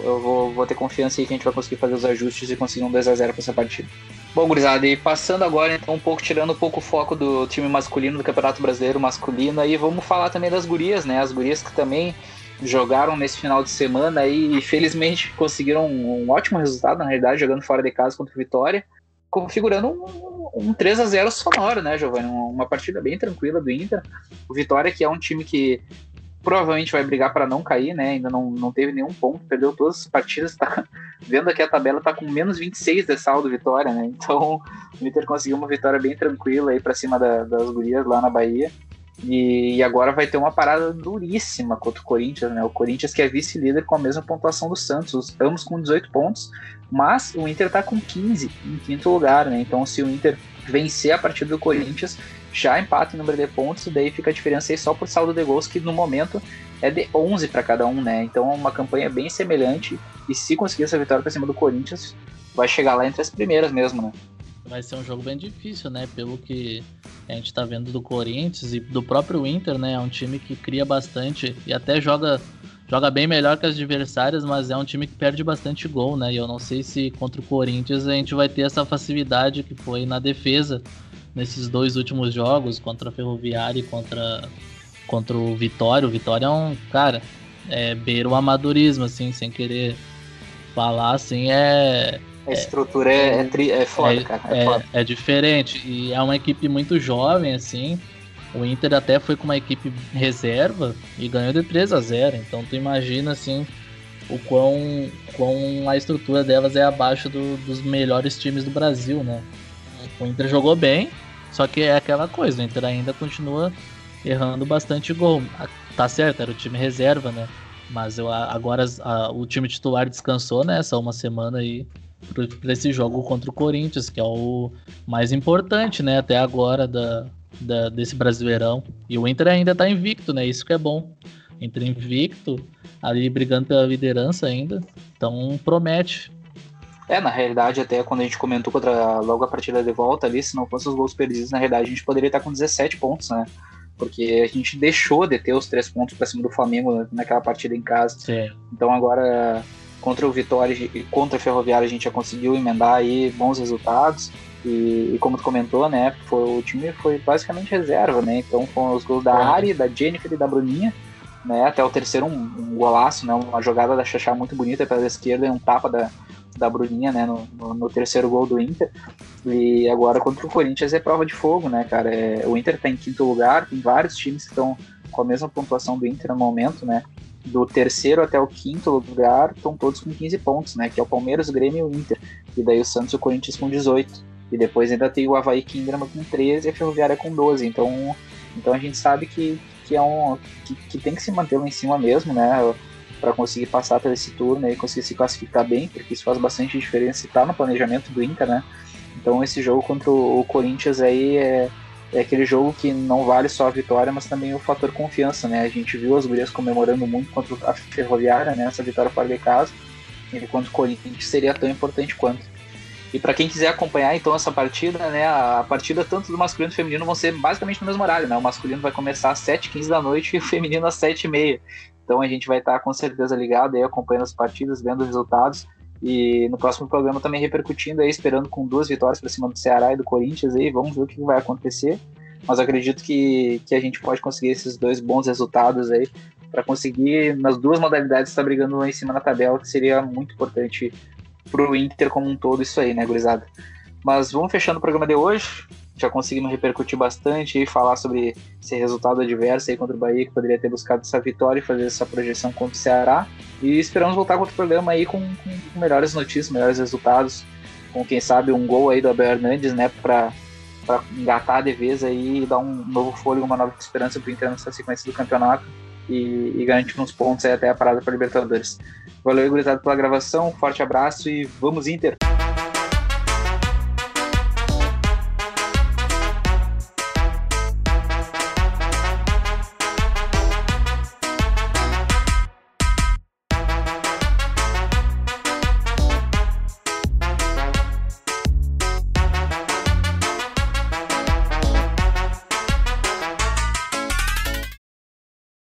eu vou, vou ter confiança aí que a gente vai conseguir fazer os ajustes e conseguir um 2 a 0 para essa partida. Bom, gurizada, e passando agora então um pouco, tirando um pouco o foco do time masculino do Campeonato Brasileiro masculino, aí vamos falar também das gurias, né? As gurias que também jogaram nesse final de semana e felizmente conseguiram um, ótimo resultado, na realidade, jogando fora de casa contra o Vitória, configurando um, um 3 a 0 sonoro, né, Giovanni? Uma partida bem tranquila do Inter. O Vitória, que é um time que provavelmente vai brigar para não cair, né? Ainda não, não teve nenhum ponto, perdeu todas as partidas, tá vendo aqui a tabela tá com menos 26 de saldo Vitória, né? Então, o Inter conseguiu uma vitória bem tranquila aí para cima da, das gurias lá na Bahia. E, e, agora vai ter uma parada duríssima contra o Corinthians, né? O Corinthians que é vice-líder com a mesma pontuação do Santos, ambos com 18 pontos, mas o Inter tá com 15 em quinto lugar, né? Então se o Inter vencer a partida do Corinthians, já empata em número de pontos, e daí fica a diferença aí só por saldo de gols, que no momento é de 11 para cada um, né? Então é uma campanha bem semelhante, e se conseguir essa vitória para cima do Corinthians, vai chegar lá entre as primeiras mesmo, né? Vai ser um jogo bem difícil, né? Pelo que a gente tá vendo do Corinthians e do próprio Inter, né? É um time que cria bastante e até joga joga bem melhor que as adversárias, mas é um time que perde bastante gol, né? E eu não sei se contra o Corinthians a gente vai ter essa facilidade que foi na defesa nesses dois últimos jogos, contra a Ferroviária e contra, contra o Vitória. O Vitória é um, cara, é beira o amadorismo, assim, sem querer falar, assim, é a estrutura é, é, é, é foda, é, cara. É, foda. é, diferente. E é uma equipe muito jovem, assim. O Inter até foi com uma equipe reserva e ganhou de 3 a 0 Então tu imagina assim o quão, quão a estrutura delas é abaixo do, dos melhores times do Brasil, né? O Inter jogou bem, só que é aquela coisa, o Inter ainda continua errando bastante gol. Tá certo, era o time reserva, né? Mas eu, agora a, o time titular descansou nessa né, uma semana aí para esse jogo contra o Corinthians, que é o mais importante, né, até agora da, da, desse Brasileirão. E o Inter ainda está invicto, né? Isso que é bom. Inter invicto, ali brigando pela liderança ainda. Então promete. É, na realidade, até quando a gente comentou contra logo a partida de volta ali, se não fossem os gols perdidos, na realidade a gente poderia estar com 17 pontos, né? Porque a gente deixou de ter os três pontos para cima do Flamengo naquela partida em casa. Sim. Então agora contra o Vitória e contra a Ferroviária a gente já conseguiu emendar aí bons resultados. E, e, como tu comentou, né, foi, o time foi basicamente reserva, né? Então foram os gols da Ari, da Jennifer e da Bruninha, né? Até o terceiro um, um golaço, né? Uma jogada da Xaxá muito bonita pela esquerda e um tapa da, da Bruninha, né? No, no, no, terceiro gol do Inter. E agora contra o Corinthians é prova de fogo, né, cara? É, o Inter tá em quinto lugar, tem vários times que estão com a mesma pontuação do Inter no momento, né? Do terceiro até o quinto lugar estão todos com 15 pontos, né? Que é o Palmeiras, o Grêmio e o Inter. E daí o Santos e o Corinthians com 18. E depois ainda tem o Havaí Kinderman com 13 e a Ferroviária com 12. Então, então a gente sabe que, que, é um, que, que tem que se manter lá em cima mesmo, né? Para conseguir passar por esse turno e conseguir se classificar bem, porque isso faz bastante diferença e tá no planejamento do Inter, né? Então esse jogo contra o Corinthians aí é, é aquele jogo que não vale só a vitória, mas também o fator confiança, né? A gente viu as gurias comemorando muito contra a Ferroviária, né? Essa vitória fora de casa, enquanto o Corinthians seria tão importante quanto. E para quem quiser acompanhar então essa partida, né, a partida tanto do masculino e do feminino vão ser basicamente no mesmo horário, né? O masculino vai começar às 7h15 da noite e o feminino às 7h30. Então a gente vai estar com certeza ligado aí, acompanhando as partidas, vendo os resultados. E no próximo programa também repercutindo aí, esperando com duas vitórias para cima do Ceará e do Corinthians aí, vamos ver o que vai acontecer. Mas acredito que, que a gente pode conseguir esses dois bons resultados aí para conseguir nas duas modalidades estar brigando lá em cima na tabela, que seria muito importante pro Inter como um todo isso aí, né, gurizada? Mas vamos fechando o programa de hoje. Já conseguimos repercutir bastante e falar sobre esse resultado adverso aí contra o Bahia, que poderia ter buscado essa vitória e fazer essa projeção contra o Ceará. E esperamos voltar com outro programa aí com, com melhores notícias, melhores resultados, com quem sabe um gol aí do Abel Hernandes, né, para para engatar de vez aí e dar um novo fôlego, uma nova esperança para o Inter nessa sequência do campeonato e, e garantir uns pontos aí até a parada para Libertadores. Valeu, gurizada, pela gravação, forte abraço e vamos Inter!